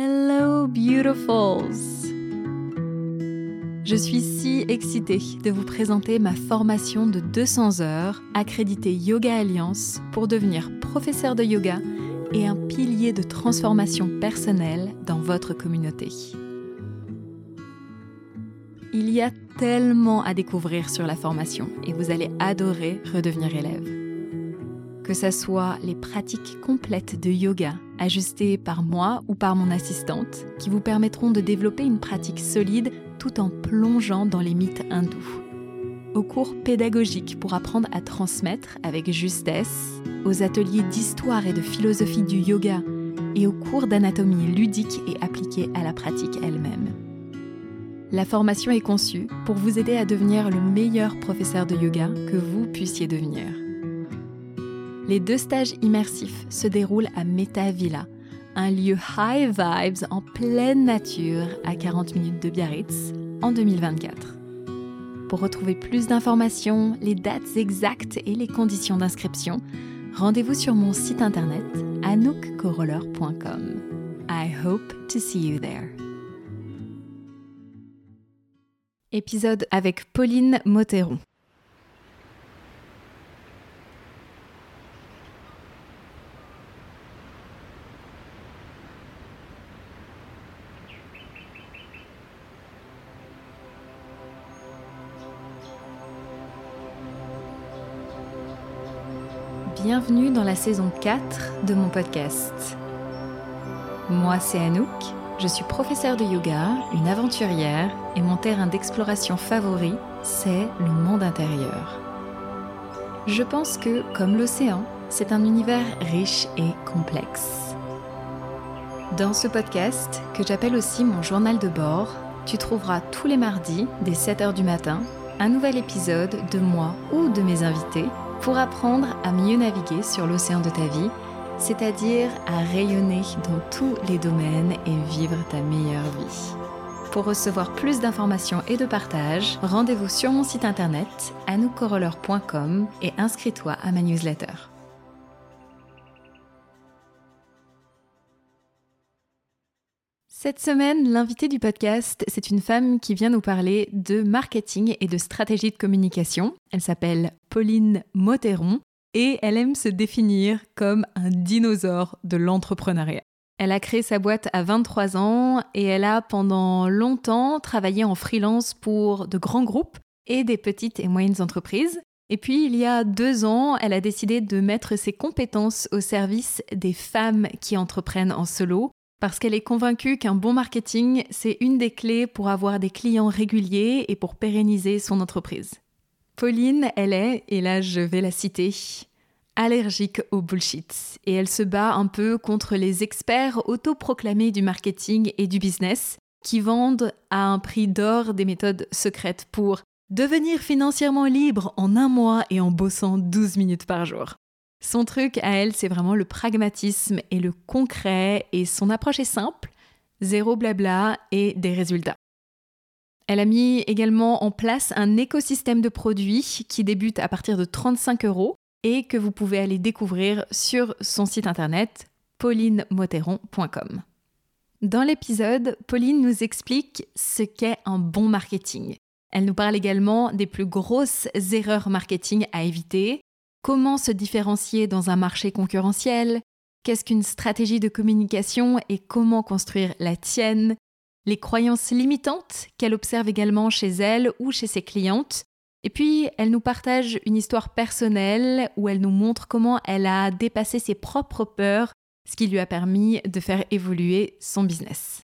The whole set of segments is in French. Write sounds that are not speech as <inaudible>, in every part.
Hello beautifuls Je suis si excitée de vous présenter ma formation de 200 heures accréditée Yoga Alliance pour devenir professeur de yoga et un pilier de transformation personnelle dans votre communauté. Il y a tellement à découvrir sur la formation et vous allez adorer redevenir élève. Que ce soit les pratiques complètes de yoga ajustées par moi ou par mon assistante qui vous permettront de développer une pratique solide tout en plongeant dans les mythes hindous. Aux cours pédagogiques pour apprendre à transmettre avec justesse, aux ateliers d'histoire et de philosophie du yoga et aux cours d'anatomie ludique et appliquée à la pratique elle-même. La formation est conçue pour vous aider à devenir le meilleur professeur de yoga que vous puissiez devenir. Les deux stages immersifs se déroulent à Meta Villa, un lieu high vibes en pleine nature à 40 minutes de Biarritz en 2024. Pour retrouver plus d'informations, les dates exactes et les conditions d'inscription, rendez-vous sur mon site internet anoukcoroller.com. I hope to see you there. Épisode avec Pauline Moteron. Bienvenue dans la saison 4 de mon podcast. Moi, c'est Anouk je suis professeure de yoga, une aventurière, et mon terrain d'exploration favori, c'est le monde intérieur. Je pense que, comme l'océan, c'est un univers riche et complexe. Dans ce podcast, que j'appelle aussi mon journal de bord, tu trouveras tous les mardis, dès 7h du matin, un nouvel épisode de moi ou de mes invités pour apprendre à mieux naviguer sur l'océan de ta vie c'est-à-dire à rayonner dans tous les domaines et vivre ta meilleure vie. Pour recevoir plus d'informations et de partage, rendez-vous sur mon site internet anoukoroller.com et inscris-toi à ma newsletter. Cette semaine, l'invité du podcast, c'est une femme qui vient nous parler de marketing et de stratégie de communication. Elle s'appelle Pauline Moteron et elle aime se définir comme un dinosaure de l'entrepreneuriat. Elle a créé sa boîte à 23 ans et elle a pendant longtemps travaillé en freelance pour de grands groupes et des petites et moyennes entreprises. Et puis, il y a deux ans, elle a décidé de mettre ses compétences au service des femmes qui entreprennent en solo, parce qu'elle est convaincue qu'un bon marketing, c'est une des clés pour avoir des clients réguliers et pour pérenniser son entreprise. Pauline, elle est, et là je vais la citer, allergique au bullshit. Et elle se bat un peu contre les experts autoproclamés du marketing et du business qui vendent à un prix d'or des méthodes secrètes pour devenir financièrement libre en un mois et en bossant 12 minutes par jour. Son truc à elle, c'est vraiment le pragmatisme et le concret, et son approche est simple, zéro blabla et des résultats. Elle a mis également en place un écosystème de produits qui débute à partir de 35 euros et que vous pouvez aller découvrir sur son site internet paulinemoteron.com. Dans l'épisode, Pauline nous explique ce qu'est un bon marketing. Elle nous parle également des plus grosses erreurs marketing à éviter, comment se différencier dans un marché concurrentiel, qu'est-ce qu'une stratégie de communication et comment construire la tienne, les croyances limitantes qu'elle observe également chez elle ou chez ses clientes. Et puis, elle nous partage une histoire personnelle où elle nous montre comment elle a dépassé ses propres peurs, ce qui lui a permis de faire évoluer son business.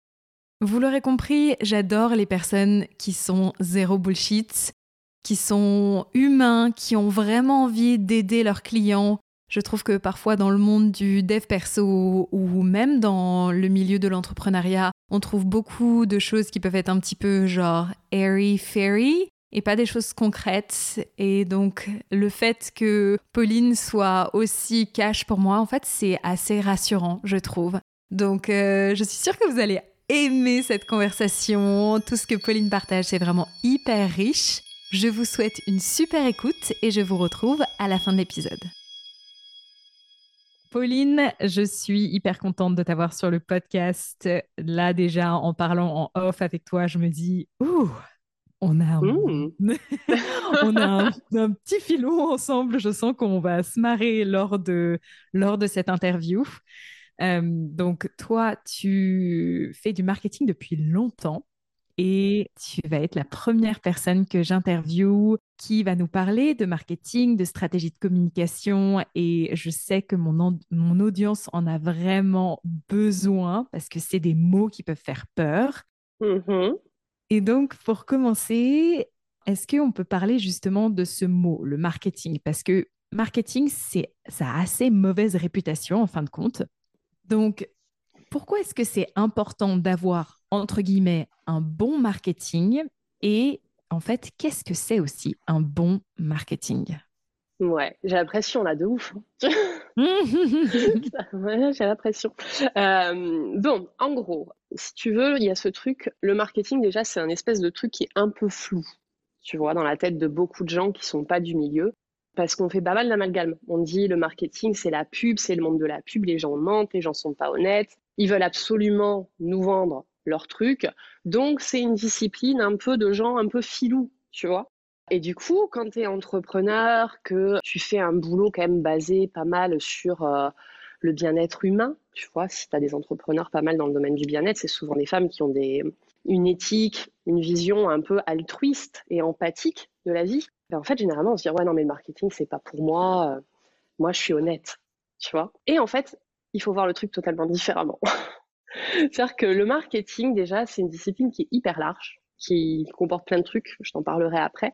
Vous l'aurez compris, j'adore les personnes qui sont zéro bullshit, qui sont humains, qui ont vraiment envie d'aider leurs clients, je trouve que parfois dans le monde du dev perso ou même dans le milieu de l'entrepreneuriat, on trouve beaucoup de choses qui peuvent être un petit peu genre airy fairy et pas des choses concrètes. Et donc le fait que Pauline soit aussi cash pour moi, en fait, c'est assez rassurant, je trouve. Donc euh, je suis sûre que vous allez aimer cette conversation. Tout ce que Pauline partage, c'est vraiment hyper riche. Je vous souhaite une super écoute et je vous retrouve à la fin de l'épisode. Pauline, je suis hyper contente de t'avoir sur le podcast. Là, déjà, en parlant en off avec toi, je me dis, ouh, on a, un... Mmh. <laughs> on a un, petit filon ensemble. Je sens qu'on va se marrer lors de, lors de cette interview. Euh, donc, toi, tu fais du marketing depuis longtemps et tu vas être la première personne que j'interviewe qui va nous parler de marketing, de stratégie de communication et je sais que mon, mon audience en a vraiment besoin parce que c'est des mots qui peuvent faire peur. Mm-hmm. Et donc, pour commencer, est-ce qu'on peut parler justement de ce mot, le marketing? Parce que marketing, c'est, ça a assez mauvaise réputation en fin de compte. Donc, pourquoi est-ce que c'est important d'avoir entre guillemets, un bon marketing et en fait, qu'est-ce que c'est aussi un bon marketing? Ouais, j'ai l'impression là de ouf. Hein. <laughs> ouais, j'ai l'impression. Euh, bon, en gros, si tu veux, il y a ce truc. Le marketing déjà, c'est un espèce de truc qui est un peu flou, tu vois, dans la tête de beaucoup de gens qui sont pas du milieu, parce qu'on fait pas mal d'amalgame. On dit le marketing, c'est la pub, c'est le monde de la pub. Les gens mentent, les gens sont pas honnêtes. Ils veulent absolument nous vendre leur truc. Donc, c'est une discipline un peu de gens un peu filous, tu vois. Et du coup, quand tu es entrepreneur, que tu fais un boulot quand même basé pas mal sur euh, le bien-être humain, tu vois, si tu as des entrepreneurs pas mal dans le domaine du bien-être, c'est souvent des femmes qui ont des, une éthique, une vision un peu altruiste et empathique de la vie. en fait, généralement, on se dit, ouais, non, mais le marketing, c'est pas pour moi. Euh, moi, je suis honnête, tu vois. Et en fait, il faut voir le truc totalement différemment. <laughs> C'est-à-dire que le marketing, déjà, c'est une discipline qui est hyper large, qui comporte plein de trucs, je t'en parlerai après.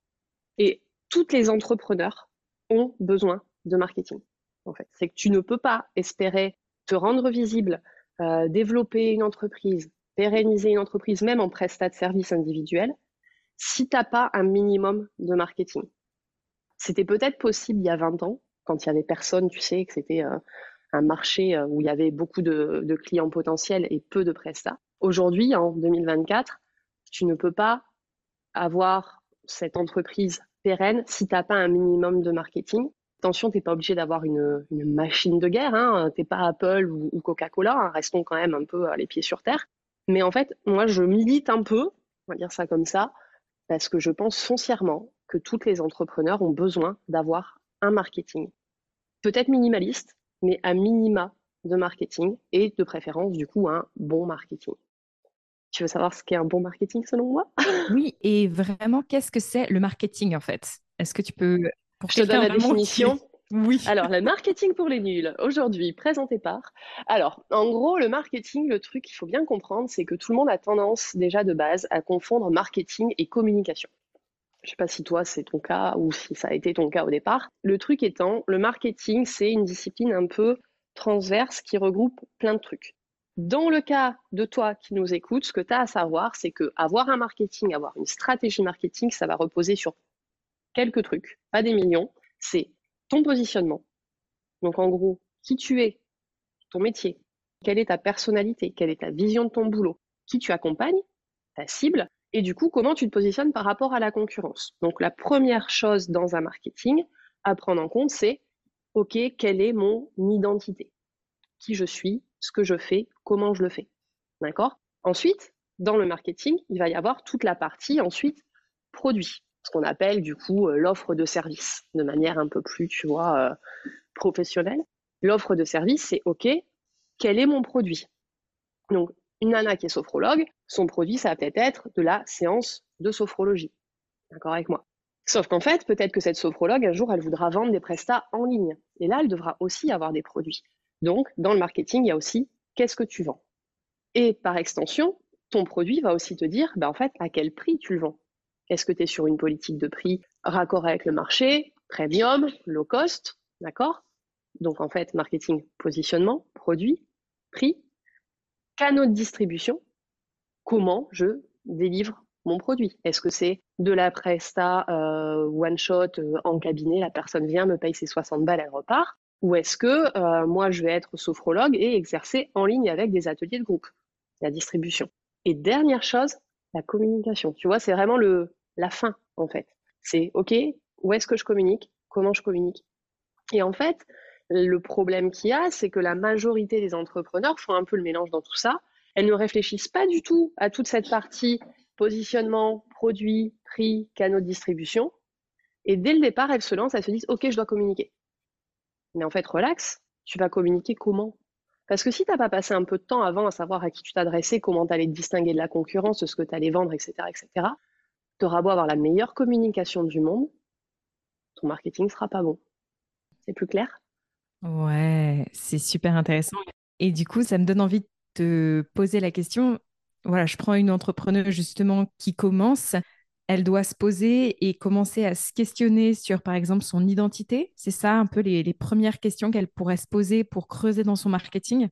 Et toutes les entrepreneurs ont besoin de marketing, en fait. C'est que tu ne peux pas espérer te rendre visible, euh, développer une entreprise, pérenniser une entreprise, même en prestat de service individuel, si tu n'as pas un minimum de marketing. C'était peut-être possible il y a 20 ans, quand il y avait personne, tu sais, que c'était euh, un marché euh, où il y avait beaucoup de, clients potentiels et peu de prestats. Aujourd'hui, en 2024, tu ne peux pas avoir cette entreprise pérenne si tu n'as pas un minimum de marketing. Attention, tu n'es pas obligé d'avoir une, machine de guerre, hein. tu n'es pas Apple ou, Coca-Cola, hein. restons quand même un peu les pieds sur terre. Mais en fait, moi, je milite un peu, on va dire ça comme ça, parce que je pense foncièrement que tous les entrepreneurs ont besoin d'avoir un marketing. Peut-être minimaliste, mais à minima de marketing et de préférence du coup un bon marketing. Tu veux savoir ce qu'est un bon marketing selon moi? <laughs> Oui, et vraiment, qu'est-ce que c'est le marketing en fait? Est-ce que tu peux... Pour Je te donne la définition. <laughs> Oui. Alors, le marketing pour les nuls, aujourd'hui présenté par. Alors, en gros, le marketing, le truc qu'il faut bien comprendre, c'est que tout le monde a tendance déjà de base à confondre marketing et communication. Je ne sais pas si toi c'est ton cas ou si ça a été ton cas au départ. Le truc étant, le marketing, c'est une discipline un peu transverse qui regroupe plein de trucs. Dans le cas de toi qui nous écoutes, ce que tu as à savoir, c'est que avoir un marketing, avoir une stratégie marketing, ça va reposer sur quelques trucs, pas des millions. C'est ton positionnement. Donc en gros, qui tu es, ton métier, quelle est ta personnalité, quelle est ta vision de ton boulot, qui tu accompagnes, ta cible, et du coup, comment tu te positionnes par rapport à la concurrence? Donc la première chose dans un marketing à prendre en compte, c'est OK, quelle est mon identité? Qui je suis, ce que je fais, comment je le fais? D'accord? Ensuite, dans le marketing, il va y avoir toute la partie ensuite produit, ce qu'on appelle du coup euh, l'offre de service, de manière un peu plus, tu vois, euh, professionnelle. L'offre de service, c'est OK, quel est mon produit? Donc, une nana qui est sophrologue, son produit, ça va peut-être être de la séance de sophrologie. D'accord avec moi? Sauf qu'en fait, peut-être que cette sophrologue, un jour, elle voudra vendre des prestats en ligne. Et là, elle devra aussi avoir des produits. Donc, dans le marketing, il y a aussi qu'est-ce que tu vends? Et par extension, ton produit va aussi te dire, bah, en fait, à quel prix tu le vends. Est-ce que tu es sur une politique de prix raccord avec le marché, premium, low cost, d'accord? Donc, en fait, marketing, positionnement, produit, prix, canaux de distribution, comment je délivre mon produit. Est-ce que c'est de la presta euh, one shot euh, en cabinet, la personne vient, me paye ses 60 balles, elle repart Ou est-ce que euh, moi je vais être sophrologue et exercer en ligne avec des ateliers de groupe, la distribution Et dernière chose, la communication. Tu vois, c'est vraiment le la fin en fait. C'est OK, où est-ce que je communique Comment je communique? Et en fait, Le problème qu'il y a, c'est que la majorité des entrepreneurs font un peu le mélange dans tout ça. Elles ne réfléchissent pas du tout à toute cette partie positionnement, produit, prix, canaux de distribution. Et dès le départ, elles se lancent, elles se disent, OK, je dois communiquer. Mais en fait, relax, tu vas communiquer comment? Parce que si tu n'as pas passé un peu de temps avant à savoir à qui tu t'adressais, comment tu allais te distinguer de la concurrence, de ce que tu allais vendre, etc., etc., tu auras beau avoir la meilleure communication du monde, ton marketing sera pas bon. C'est plus clair? Ouais, c'est super intéressant. Et du coup, ça me donne envie de te poser la question. Voilà, je prends une entrepreneuse justement qui commence elle doit se poser et commencer à se questionner sur, par exemple, son identité. C'est ça un peu les, premières questions qu'elle pourrait se poser pour creuser dans son marketing?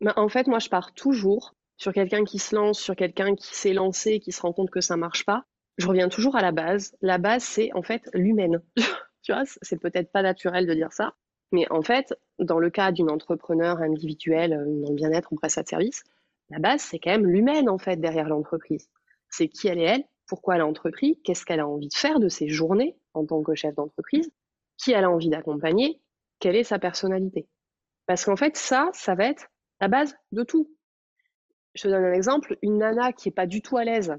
Bah, En fait, moi, je pars toujours sur quelqu'un qui se lance, sur quelqu'un qui s'est lancé qui se rend compte que ça marche pas. Je reviens toujours à la base. La base, c'est en fait l'humaine. <laughs> tu vois, c'est peut-être pas naturel de dire ça, mais en fait, dans le cas d'une entrepreneur individuelle euh, dans le bien-être en prestat de service, la base, c'est quand même l'humaine en fait derrière l'entreprise. C'est qui elle est elle, pourquoi elle a entrepris, qu'est-ce qu'elle a envie de faire de ses journées en tant que chef d'entreprise, qui elle a envie d'accompagner, quelle est sa personnalité. Parce qu'en fait, ça, ça va être la base de tout. Je te donne un exemple, une nana qui n'est pas du tout à l'aise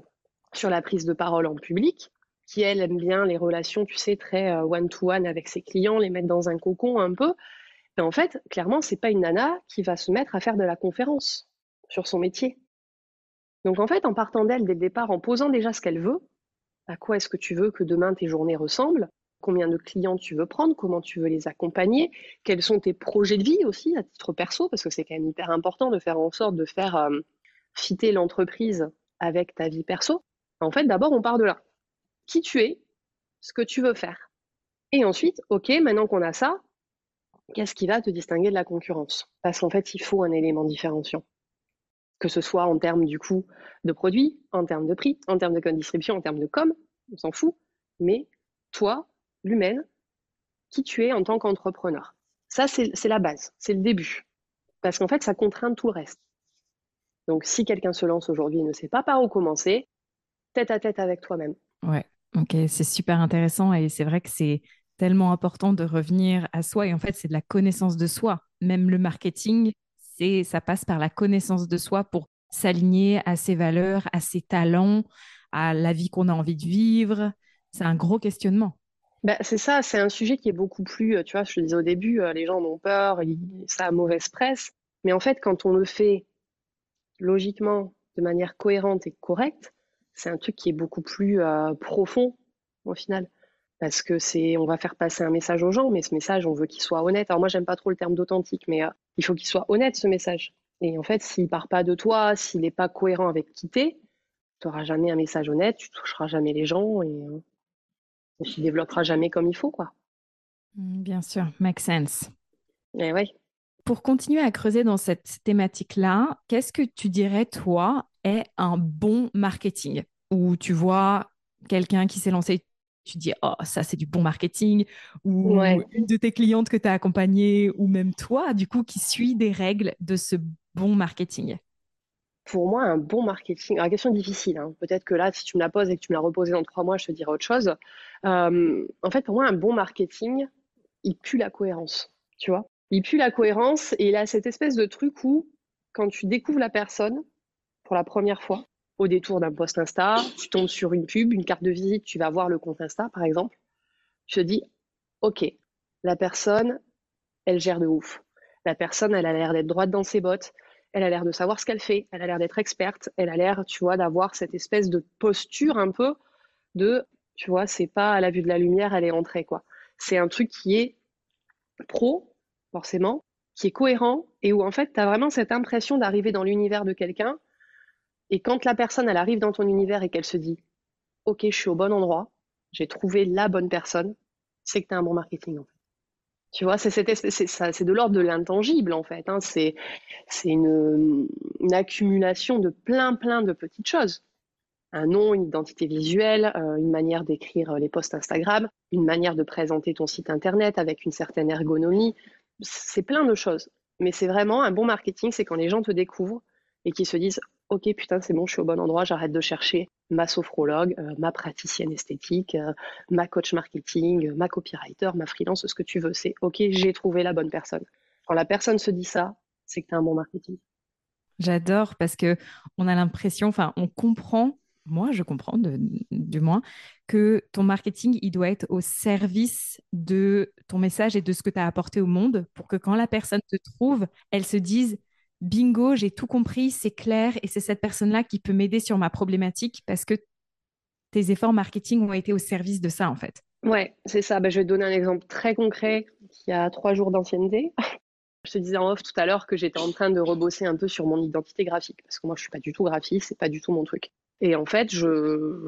sur la prise de parole en public, qui elle aime bien les relations, tu sais, très euh, one-to-one avec ses clients, les mettre dans un cocon un peu. Mais en fait, clairement, c'est pas une nana qui va se mettre à faire de la conférence sur son métier. Donc en fait, en partant d'elle dès le départ, en posant déjà ce qu'elle veut, à quoi est-ce que tu veux que demain tes journées ressemblent, combien de clients tu veux prendre, comment tu veux les accompagner, quels sont tes projets de vie aussi à titre perso, parce que c'est quand même hyper important de faire en sorte de faire euh, fitter l'entreprise avec ta vie perso. En fait, d'abord, on part de là. Qui tu es, ce que tu veux faire. Et ensuite, OK, maintenant qu'on a ça, qu'est-ce qui va te distinguer de la concurrence? Parce qu'en fait, il faut un élément différenciant que ce soit en termes du coût de produit, en termes de prix, en termes de distribution, en termes de com, on s'en fout. Mais toi, l'humaine, qui tu es en tant qu'entrepreneur. Ça, c'est la base, c'est le début. Parce qu'en fait, ça contraint tout le reste. Donc, si quelqu'un se lance aujourd'hui et ne sait pas par où commencer, tête à tête avec toi-même. Ouais, ok, c'est super intéressant et c'est vrai que c'est tellement important de revenir à soi. Et en fait, c'est de la connaissance de soi. Même le marketing, ça passe par la connaissance de soi pour s'aligner à ses valeurs, à ses talents, à la vie qu'on a envie de vivre. C'est un gros questionnement. Bah, c'est ça, c'est un sujet qui est beaucoup plus, euh, tu vois, je le disais au début, euh, les gens ont peur, ça a mauvaise presse. Mais en fait, quand on le fait logiquement, de manière cohérente et correcte, c'est un truc qui est beaucoup plus euh, profond au final parce que c'est on va faire passer un message aux gens, mais ce message, on veut qu'il soit honnête. Alors moi, j'aime pas trop le terme d'authentique, mais euh, il faut qu'il soit honnête ce message. Et en fait, s'il part pas de toi, s'il n'est pas cohérent avec qui t'es, tu n'auras jamais un message honnête, tu toucheras jamais les gens et, euh, tu développeras jamais comme il faut, quoi. Mmh, bien sûr, make sense. Et ouais. Pour continuer à creuser dans cette thématique-là, qu'est-ce que tu dirais, toi, est un bon marketing Où tu vois quelqu'un qui s'est lancé tu dis, oh, ça, c'est du bon marketing, ou une de tes clientes que tu as accompagnée, ou même toi, du coup, qui suit des règles de ce bon marketing Pour moi, un bon marketing, la question est difficile. Hein. Peut-être que là, si tu me la poses et que tu me la reposes dans trois mois, je te dirai autre chose. Euh, en fait, pour moi, un bon marketing, il pue la cohérence, tu vois. Il pue la cohérence et il a cette espèce de truc où, quand tu découvres la personne pour la première fois, au détour d'un post Insta, tu tombes sur une pub, une carte de visite, tu vas voir le compte Insta par exemple. Je te dis, ok, la personne, elle gère de ouf. La personne, elle a l'air d'être droite dans ses bottes, elle a l'air de savoir ce qu'elle fait, elle a l'air d'être experte, elle a l'air, tu vois, d'avoir cette espèce de posture un peu de, tu vois, c'est pas à la vue de la lumière, elle est entrée, quoi. C'est un truc qui est pro, forcément, qui est cohérent et où en fait, tu as vraiment cette impression d'arriver dans l'univers de quelqu'un et quand la personne, elle arrive dans ton univers et qu'elle se dit, OK, je suis au bon endroit, j'ai trouvé la bonne personne, c'est que tu as un bon marketing. Tu vois, c'est, de l'ordre de l'intangible, en fait. Hein. C'est, une, accumulation de plein, plein de petites choses. Un nom, une identité visuelle, euh, une manière d'écrire les posts Instagram, une manière de présenter ton site Internet avec une certaine ergonomie. C'est plein de choses. Mais c'est vraiment un bon marketing, c'est quand les gens te découvrent et qu'ils se disent ok, putain, c'est bon, je suis au bon endroit, j'arrête de chercher ma sophrologue, euh, ma praticienne esthétique, euh, ma coach marketing, ma copywriter, ma freelance, ce que tu veux. C'est ok, j'ai trouvé la bonne personne. Quand la personne se dit ça, c'est que tu as un bon marketing. J'adore parce que on a l'impression, enfin, on comprend, moi je comprends du moins, que ton marketing, il doit être au service de ton message et de ce que tu as apporté au monde pour que quand la personne te trouve, elle se dise bingo, j'ai tout compris, c'est clair, et c'est cette personne-là qui peut m'aider sur ma problématique parce que tes efforts marketing ont été au service de ça, en fait. Ouais, c'est ça. Ben, je vais te donner un exemple très concret qui a trois jours d'ancienneté. <laughs> Je te disais en off tout à l'heure que j'étais en train de rebosser un peu sur mon identité graphique parce que moi je suis pas du tout graphiste, c'est pas du tout mon truc. Et en fait,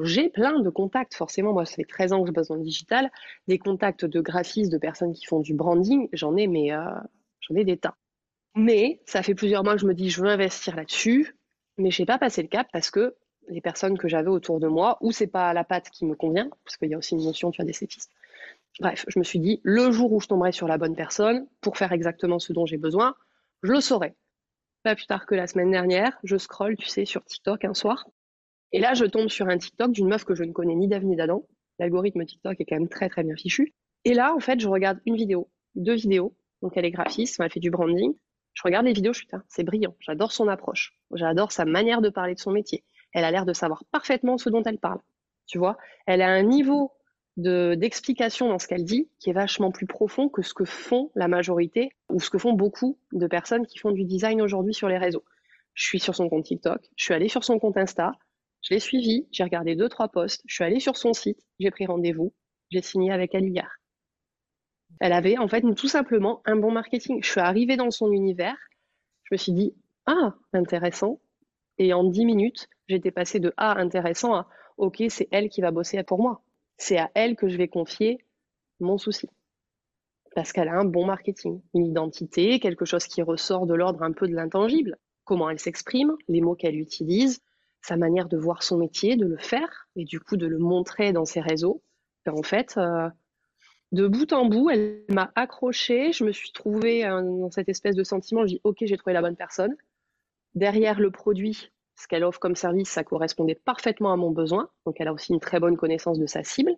j'ai plein de contacts, forcément. Moi, ça fait 13 ans que je bosse dans le digital. Des contacts de graphistes, de personnes qui font du branding, j'en ai, mais euh, j'en ai des tas. Mais ça fait plusieurs mois que je me dis, je veux investir là-dessus, mais je n'ai pas passé le cap parce que les personnes que j'avais autour de moi, ou c'est pas la patte qui me convient, parce qu'il y a aussi une notion, tu as des cépistes. Bref, je me suis dit, le jour où je tomberai sur la bonne personne pour faire exactement ce dont j'ai besoin, je le saurai. Pas plus tard que la semaine dernière, je scrolle, tu sais, sur TikTok un soir. Et là, je tombe sur un TikTok d'une meuf que je ne connais ni d'Avenue ni d'Adam. L'algorithme TikTok est quand même très très bien fichu. Et là, en fait, je regarde une vidéo, deux vidéos. Donc elle est graphiste, elle fait du branding. Je regarde les vidéos, je suis c'est brillant. J'adore son approche. J'adore sa manière de parler de son métier. Elle a l'air de savoir parfaitement ce dont elle parle. Tu vois, elle a un niveau de d'explication dans ce qu'elle dit qui est vachement plus profond que ce que font la majorité ou ce que font beaucoup de personnes qui font du design aujourd'hui sur les réseaux. Je suis sur son compte TikTok, je suis allée sur son compte Insta, je l'ai suivi, j'ai regardé deux trois posts, je suis allée sur son site, j'ai pris rendez-vous, j'ai signé avec elle. Elle avait en fait tout simplement un bon marketing. Je suis arrivée dans son univers, je me suis dit ah intéressant, et en dix minutes j'étais passée de ah intéressant à ok c'est elle qui va bosser pour moi. C'est à elle que je vais confier mon souci. Parce qu'elle a un bon marketing, une identité, quelque chose qui ressort de l'ordre un peu de l'intangible. Comment elle s'exprime, les mots qu'elle utilise, sa manière de voir son métier, de le faire, et du coup de le montrer dans ses réseaux. en fait, euh, de bout en bout, elle m'a accroché. Je me suis trouvée euh, dans cette espèce de sentiment. Je dis, OK, j'ai trouvé la bonne personne. Derrière le produit, ce qu'elle offre comme service, ça correspondait parfaitement à mon besoin. Donc, elle a aussi une très bonne connaissance de sa cible.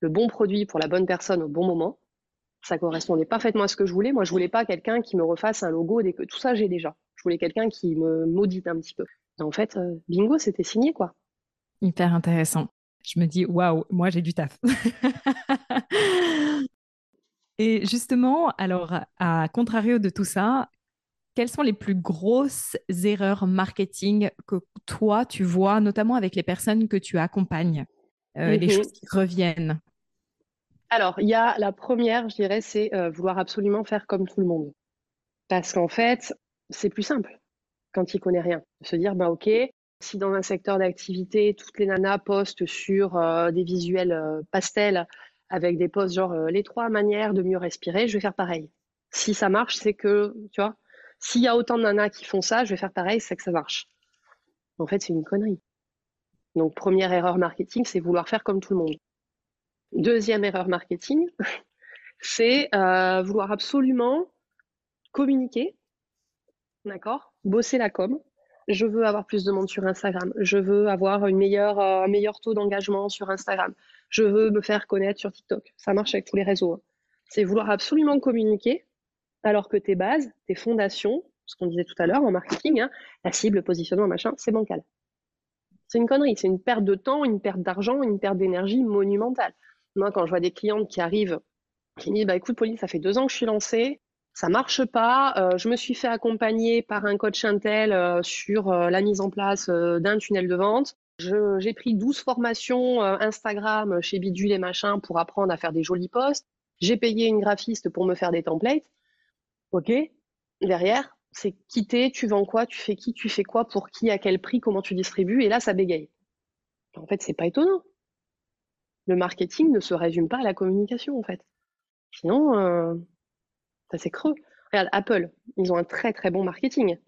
Le bon produit pour la bonne personne au bon moment, ça correspondait parfaitement à ce que je voulais. Moi, je voulais pas quelqu'un qui me refasse un logo dès que tout ça, j'ai déjà. Je voulais quelqu'un qui me maudite un petit peu. en fait, euh, bingo, c'était signé, quoi. Hyper intéressant. Je me dis, waouh, moi, j'ai du taf. <laughs> Et justement, alors, à contrario de tout ça, quelles sont les plus grosses erreurs marketing que toi, tu vois, notamment avec les personnes que tu accompagnes, euh, les mhm. choses qui reviennent? Alors, il y a la première, je dirais, c'est euh, vouloir absolument faire comme tout le monde. Parce qu'en fait, c'est plus simple quand il connaît rien. Se dire, bah, OK, si dans un secteur d'activité, toutes les nanas postent sur euh, des visuels pastels avec des posts genre les trois manières de mieux respirer, je vais faire pareil. Si ça marche, c'est que, tu vois, s'il y a autant de nanas qui font ça, je vais faire pareil, c'est que ça marche. En fait, c'est une connerie. Donc, première erreur marketing, c'est vouloir faire comme tout le monde. Deuxième erreur marketing, <laughs> c'est euh, vouloir absolument communiquer, d'accord Bosser la com. Je veux avoir plus de monde sur Instagram. Je veux avoir une euh, un meilleur taux d'engagement sur Instagram. Je veux me faire connaître sur TikTok. Ça marche avec tous les réseaux. Hein. C'est vouloir absolument communiquer alors que tes bases, tes fondations, ce qu'on disait tout à l'heure en marketing, hein, la cible, le positionnement, machin, c'est bancal. C'est une connerie, c'est une perte de temps, une perte d'argent, une perte d'énergie monumentale. Moi, quand je vois des clientes qui arrivent, qui me disent bah, écoute, Pauline, ça fait deux ans que je suis lancée, ça marche pas, euh, je me suis fait accompagner par un coach Intel euh, sur euh, la mise en place d'un tunnel de vente. J'ai pris 12 formations Instagram chez Bidule et machin pour apprendre à faire des jolis posts. J'ai payé une graphiste pour me faire des templates. OK Derrière, c'est quitter, tu vends quoi, tu fais qui, tu fais quoi, pour qui, à quel prix, comment tu distribues, et là, ça bégaye. En fait, c'est pas étonnant. Le marketing ne se résume pas à la communication, en fait. Sinon, c'est creux. Regarde, Apple, ils ont un très très bon marketing.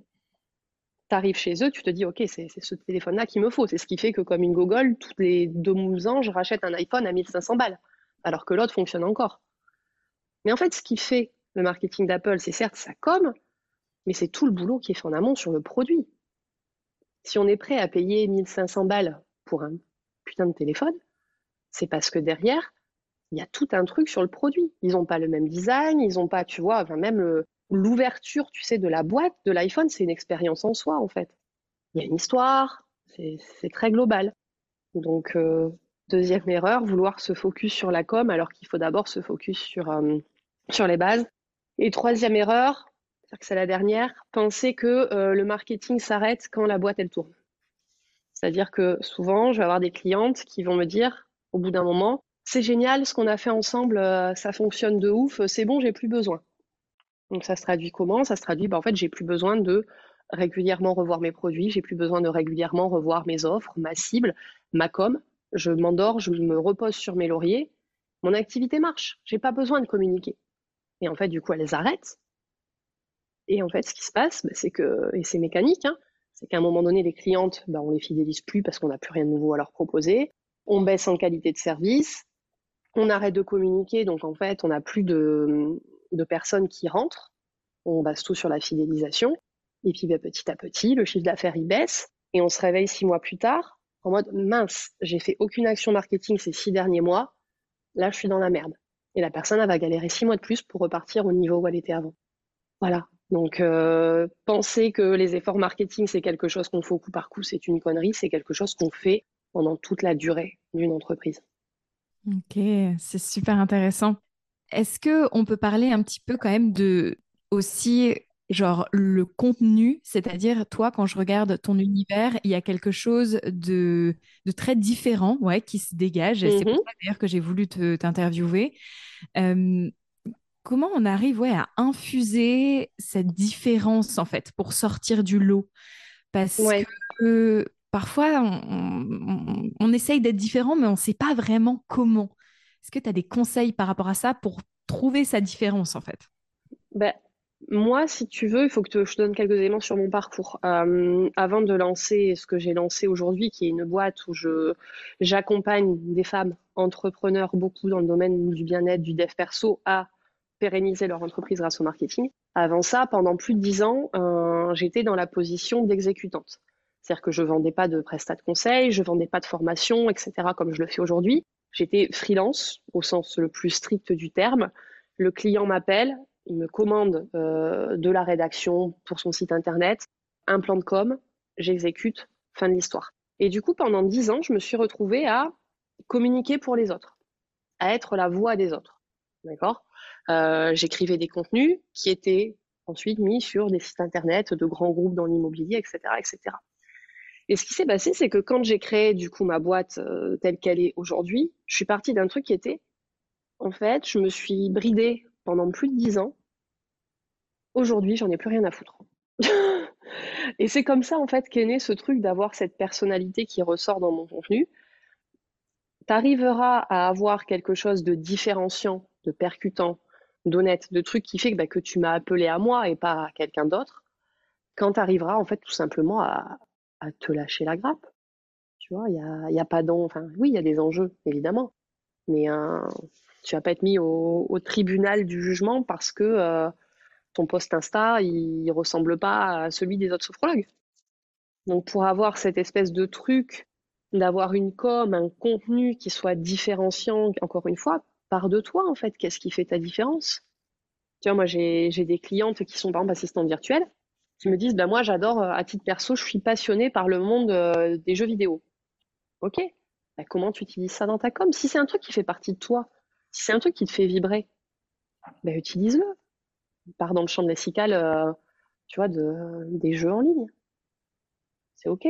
Tu arrives chez eux, tu te dis, OK, c'est ce téléphone-là qu'il me faut. C'est ce qui fait que, comme une Google, tous les deux ans, je rachète un iPhone à 1500 balles, alors que l'autre fonctionne encore. Mais en fait, ce qui fait le marketing d'Apple, c'est certes sa com, mais c'est tout le boulot qui est fait en amont sur le produit. Si on est prêt à payer 1500 balles pour un putain de téléphone, c'est parce que derrière, il y a tout un truc sur le produit. Ils n'ont pas le même design, ils n'ont pas, tu vois, même l'ouverture, tu sais, de la boîte de l'iPhone, c'est une expérience en soi, en fait. Il y a une histoire, c'est très global. Donc, euh, deuxième erreur, vouloir se focus sur la com alors qu'il faut d'abord se focus sur, euh, sur les bases. Et troisième erreur, c'est la dernière, penser que euh, le marketing s'arrête quand la boîte elle tourne. C'est-à-dire que souvent, je vais avoir des clientes qui vont me dire, au bout d'un moment, c'est génial, ce qu'on a fait ensemble, ça fonctionne de ouf, c'est bon, j'ai plus besoin. Donc ça se traduit comment? Ça se traduit, bah, en fait, j'ai plus besoin de régulièrement revoir mes produits, j'ai plus besoin de régulièrement revoir mes offres, ma cible, ma com. Je m'endors, je me repose sur mes lauriers. Mon activité marche. J'ai pas besoin de communiquer. Et en fait, du coup, elles arrêtent. Et en fait, ce qui se passe, bah, c'est que, et c'est mécanique, hein, c'est qu'à un moment donné, les clientes, bah, on les fidélise plus parce qu'on n'a plus rien de nouveau à leur proposer. On baisse en qualité de service. On arrête de communiquer. Donc, en fait, on n'a plus de, personnes qui rentrent. On base tout sur la fidélisation. Et puis bah, petit à petit, le chiffre d'affaires il baisse et on se réveille six mois plus tard en mode mince, j'ai fait aucune action marketing ces six derniers mois. Là, je suis dans la merde. Et la personne elle va galérer six mois de plus pour repartir au niveau où elle était avant. Voilà. Donc euh, penser que les efforts marketing c'est quelque chose qu'on fait au coup par coup, c'est une connerie. C'est quelque chose qu'on fait pendant toute la durée d'une entreprise. Ok, c'est super intéressant. Est-ce que on peut parler un petit peu quand même de aussi genre le contenu, c'est-à-dire toi, quand je regarde ton univers, il y a quelque chose de, très différent ouais, qui se dégage. C'est pour mmh ça d'ailleurs que j'ai voulu t'interviewer. comment on arrive ouais, à infuser cette différence en fait pour sortir du lot? Parce que parfois, on, essaye d'être différent, mais on ne sait pas vraiment comment. Est-ce que tu as des conseils par rapport à ça pour trouver sa différence en fait? Ben, moi, si tu veux, il faut que je te donne quelques éléments sur mon parcours. Euh, avant de lancer ce que j'ai lancé aujourd'hui, qui est une boîte où j'accompagne des femmes entrepreneurs beaucoup dans le domaine du bien-être, du dev perso, à pérenniser leur entreprise grâce au marketing. Avant ça, pendant plus de dix ans, euh, j'étais dans la position d'exécutante. C'est-à-dire que je vendais pas de prestat de conseil, je vendais pas de formation, etc. comme je le fais aujourd'hui. J'étais freelance au sens le plus strict du terme. Le client m'appelle, il me commande euh, de la rédaction pour son site internet, un plan de com, j'exécute, fin de l'histoire. Et du coup, pendant dix ans, je me suis retrouvée à communiquer pour les autres, à être la voix des autres. D'accord? Euh, J'écrivais des contenus qui étaient ensuite mis sur des sites internet de grands groupes dans l'immobilier, etc., etc. Et ce qui s'est passé, c'est que quand j'ai créé du coup ma boîte euh, telle qu'elle est aujourd'hui, je suis partie d'un truc qui était, en fait, je me suis bridée pendant plus de dix ans. Aujourd'hui, j'en ai plus rien à foutre. <laughs> et c'est comme ça, en fait, qu'est né ce truc d'avoir cette personnalité qui ressort dans mon contenu. Tu arriveras à avoir quelque chose de différenciant, de percutant, d'honnête, de truc qui fait que, bah, que tu m'as appelé à moi et pas à quelqu'un d'autre, quand tu arriveras, en fait, tout simplement à, te lâcher la grappe. Tu vois, il n'y a, y a pas. Enfin, oui, il y a des enjeux, évidemment. Mais un, tu vas pas être mis au, tribunal du jugement parce que euh, ton post Insta, il ressemble pas à celui des autres sophrologues. Donc pour avoir cette espèce de truc, d'avoir une com, un contenu qui soit différenciant, encore une fois, part de toi en fait. Qu'est-ce qui fait ta différence? Tu vois, moi j'ai des clientes qui sont par exemple assistantes virtuelles, qui me disent, ben moi j'adore, à titre perso, je suis passionnée par le monde euh, des jeux vidéo. Ok, ben, comment tu utilises ça dans ta com? Si c'est un truc qui fait partie de toi, si c'est un truc qui te fait vibrer, ben, utilise-le. Pars dans le champ de lexical, euh, tu vois, de, des jeux en ligne. C'est OK.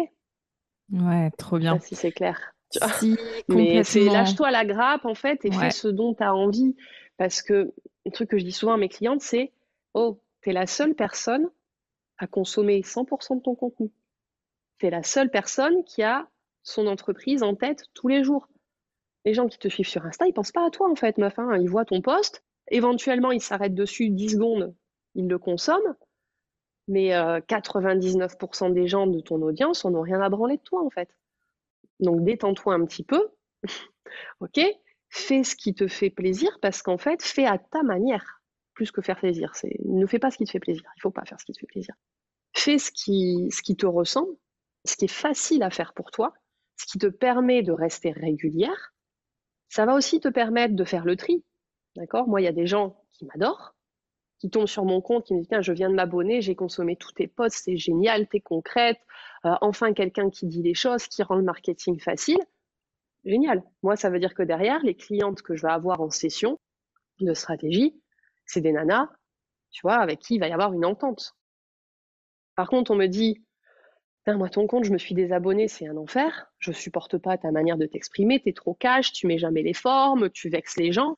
Ouais, trop bien. si c'est clair. <laughs> Mais c'est lâche-toi la grappe, en fait, et fais ce dont tu as envie. Parce que le truc que je dis souvent à mes clientes, c'est Oh, tu es la seule personne à consommer 100% de ton contenu. Tu es la seule personne qui a son entreprise en tête tous les jours les gens qui te suivent sur Insta, ils pensent pas à toi en fait, meuf. Hein. Ils voient ton post, éventuellement ils s'arrêtent dessus 10 secondes, ils le consomment, mais 99% euh, des gens de ton audience n'ont rien à branler de toi en fait. Donc détends-toi un petit peu, <laughs> ok? Fais ce qui te fait plaisir parce qu'en fait, fais à ta manière, plus que faire plaisir. Ne fais pas ce qui te fait plaisir, il faut pas faire ce qui te fait plaisir. Fais ce qui, te ressemble, ce qui est facile à faire pour toi, ce qui te permet de rester régulière, ça va aussi te permettre de faire le tri. D'accord? Moi, il y a des gens qui m'adorent, qui tombent sur mon compte, qui me disent je viens de m'abonner, j'ai consommé tous tes posts, c'est génial, t'es concrète. Euh, enfin, quelqu'un qui dit les choses, qui rend le marketing facile. Génial. Moi, ça veut dire que derrière, les clientes que je vais avoir en session de stratégie, c'est des nanas, tu vois, avec qui il va y avoir une entente. Par contre, on me dit moi, ton compte, je me suis désabonné, c'est un enfer. Je supporte pas ta manière de t'exprimer, tu es trop cash, tu mets jamais les formes, tu vexes les gens.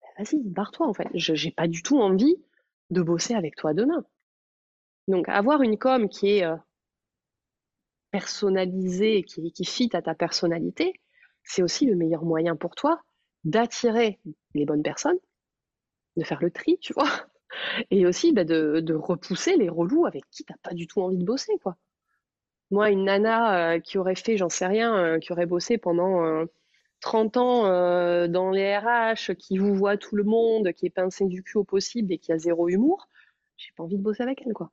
Ben, vas-y, barre-toi en fait. Je n'ai pas du tout envie de bosser avec toi demain. Donc, avoir une com qui est euh, personnalisée, qui, qui fit à ta personnalité, c'est aussi le meilleur moyen pour toi d'attirer les bonnes personnes, de faire le tri, tu vois, et aussi ben, de, repousser les relous avec qui tu n'as pas du tout envie de bosser, quoi. Moi, une nana euh, qui aurait fait, j'en sais rien, euh, qui aurait bossé pendant 30 euh, ans dans les RH, qui vous voit tout le monde, qui est pincée du cul au possible et qui a zéro humour, j'ai pas envie de bosser avec elle, quoi.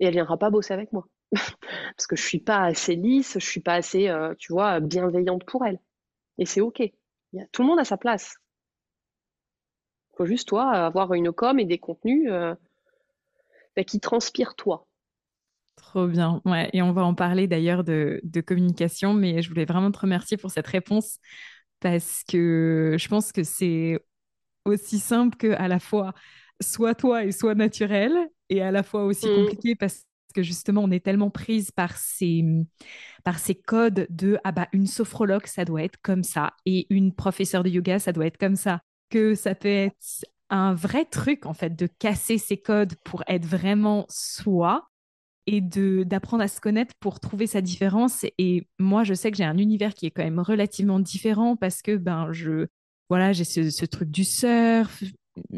Et elle viendra pas bosser avec moi. <laughs> Parce que je suis pas assez lisse, je suis pas assez, tu vois, bienveillante pour elle. Et c'est OK. tout le monde a sa place. Il faut juste, toi, avoir une com et des contenus bah, qui transpirent toi. Trop bien. Ouais. Et on va en parler d'ailleurs de, communication, mais je voulais vraiment te remercier pour cette réponse parce que je pense que c'est aussi simple que à la fois soit toi et soit naturel et à la fois aussi mm. compliqué parce que justement on est tellement prise par ces par ces codes de ah bah une sophrologue ça doit être comme ça et une professeure de yoga ça doit être comme ça que ça peut être un vrai truc en fait de casser ces codes pour être vraiment soi et de d'apprendre à se connaître pour trouver sa différence. Et moi, je sais que j'ai un univers qui est quand même relativement différent parce que ben je voilà, j'ai ce, truc du surf,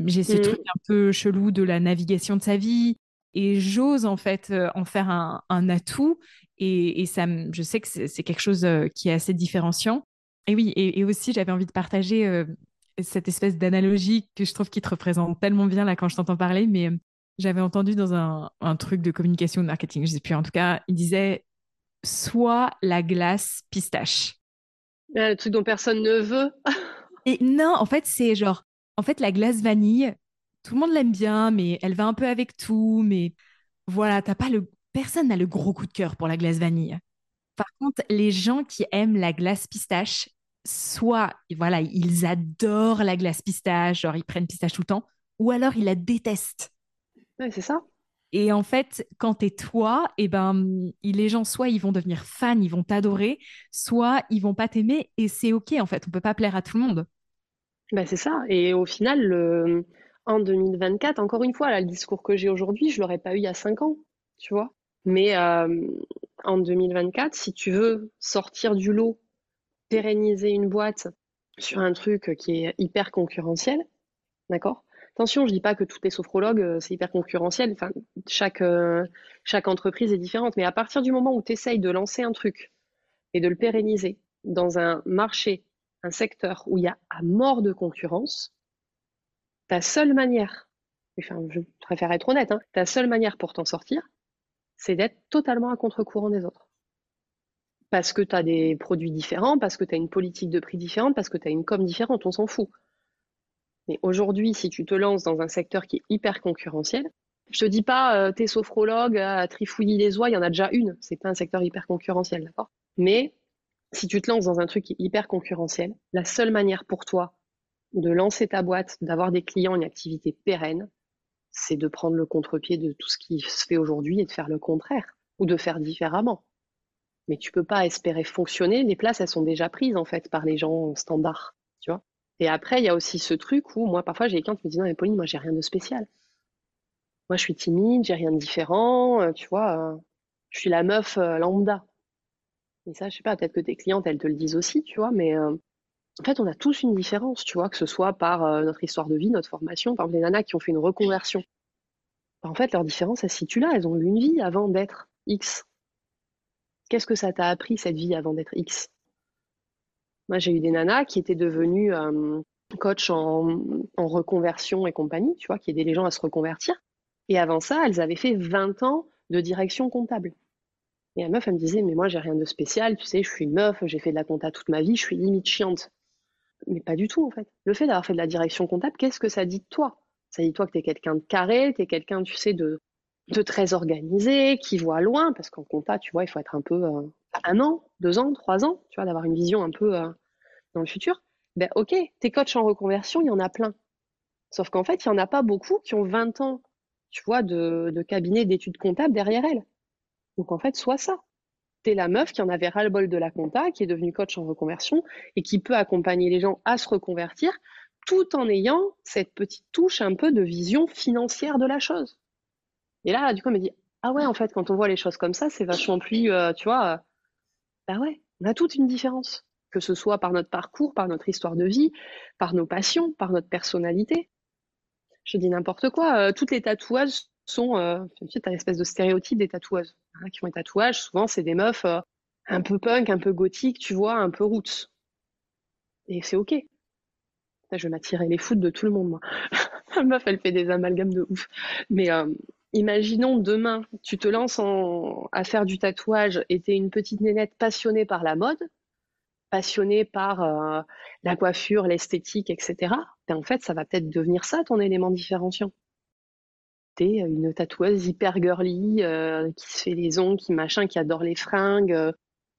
j'ai ce mmh. truc un peu chelou de la navigation de sa vie et j'ose en fait euh, en faire un, un atout et, et, ça je sais que c'est quelque chose euh, qui est assez différenciant. Et oui, et, aussi j'avais envie de partager euh, cette espèce d'analogie que je trouve qui te représente tellement bien là quand je t'entends parler, mais j'avais entendu dans un, truc de communication de marketing, je sais plus, en tout cas, il disait soit la glace pistache. Ah, le truc dont personne ne veut. Et non, en fait, c'est genre, en fait, la glace vanille, tout le monde l'aime bien, mais elle va un peu avec tout, mais voilà, t'as pas le, personne n'a le gros coup de cœur pour la glace vanille. Par contre, les gens qui aiment la glace pistache, soit, voilà, ils adorent la glace pistache, genre ils prennent pistache tout le temps, ou alors ils la détestent c'est ça. Et en fait, quand tu es toi, et eh ben, les gens, soit ils vont devenir fans, ils vont t'adorer, soit ils vont pas t'aimer, et c'est OK, en fait. On peut pas plaire à tout le monde. Ben, c'est ça. Et au final, en 2024, encore une fois, le discours que j'ai aujourd'hui, je l'aurais pas eu il y a cinq ans, tu vois. Mais en 2024, si tu veux sortir du lot, pérenniser une boîte sur un truc qui est hyper concurrentiel, d'accord? Attention, je dis pas que toutes les sophrologues, euh, c'est hyper concurrentiel. Enfin, chaque, euh, chaque entreprise est différente. Mais à partir du moment où tu essayes de lancer un truc et de le pérenniser dans un marché, un secteur où il y a à mort de concurrence, ta seule manière, enfin, je préfère être honnête, hein, ta seule manière pour t'en sortir, c'est d'être totalement à contre-courant des autres. Parce que tu as des produits différents, parce que tu as une politique de prix différente, parce que tu as une com différente, on s'en fout. Mais aujourd'hui, si tu te lances dans un secteur qui est hyper concurrentiel, je te dis pas, euh, t'es sophrologue à trifouiller les oies, il y en a déjà une. C'est pas un secteur hyper concurrentiel, d'accord? Mais si tu te lances dans un truc qui est hyper concurrentiel, la seule manière pour toi de lancer ta boîte, d'avoir des clients, une activité pérenne, c'est de prendre le contre-pied de tout ce qui se fait aujourd'hui et de faire le contraire ou de faire différemment. Mais tu peux pas espérer fonctionner. Les places, elles sont déjà prises en fait par les gens standards, tu vois. Et après, il y a aussi ce truc où moi, parfois, j'ai clients qui me disent Non, mais Pauline, moi, j'ai rien de spécial. Moi, je suis timide, j'ai rien de différent, euh, tu vois, euh, je suis la meuf euh, lambda. Et ça, je sais pas, peut-être que tes clientes, elles te le disent aussi, tu vois, mais en fait, on a tous une différence, tu vois, que ce soit par notre histoire de vie, notre formation, par exemple, les nanas qui ont fait une reconversion. Bah, en fait, leur différence, elle se situe là. Elles ont eu une vie avant d'être X. Qu'est-ce que ça t'a appris, cette vie, avant d'être X? Moi, j'ai eu des nanas qui étaient devenues euh, coach en, reconversion et compagnie, tu vois, qui aidaient les gens à se reconvertir. Et avant ça, elles avaient fait 20 ans de direction comptable. Et la meuf, elle me disait, mais moi, j'ai rien de spécial, tu sais, je suis une meuf, j'ai fait de la compta toute ma vie, je suis limite chiante. Mais pas du tout, en fait. Le fait d'avoir fait de la direction comptable, qu'est-ce que ça dit de toi? Ça dit toi que tu es quelqu'un de carré, tu es quelqu'un, tu sais, de, de très organisé, qui voit loin, parce qu'en compta, tu vois, il faut être un peu euh, un an, deux ans, trois ans, tu vois, d'avoir une vision un peu euh, dans le futur. Ben ok, tes coachs en reconversion, il y en a plein. Sauf qu'en fait, il n'y en a pas beaucoup qui ont 20 ans, tu vois, de, de cabinet d'études comptables derrière elles. Donc en fait, soit ça. Tu es la meuf qui en avait ras-le-bol de la compta, qui est devenue coach en reconversion et qui peut accompagner les gens à se reconvertir tout en ayant cette petite touche un peu de vision financière de la chose. Et là, du coup, elle me dit Ah ouais, en fait, quand on voit les choses comme ça, c'est vachement plus, euh, tu vois, euh, bah ouais, on a toute une différence, que ce soit par notre parcours, par notre histoire de vie, par nos passions, par notre personnalité. Je dis n'importe quoi, euh, toutes les tatouages sont, euh, tu as l'espèce de stéréotype des tatoueuses hein, qui font des tatouages. Souvent, c'est des meufs un peu punk, un peu gothique, tu vois, un peu roots. Et c'est ok. je vais m'attirer les foudres de tout le monde, moi. <laughs> La meuf, elle fait des amalgames de ouf. Mais imaginons demain, tu te lances à faire du tatouage et tu es une petite nénette passionnée par la mode, passionnée par euh, la coiffure, l'esthétique, etc. Ben, en fait, ça va peut-être devenir ça ton élément différenciant. Tu es une tatoueuse hyper girly, euh, qui se fait les ongles, qui machin, qui adore les fringues, euh,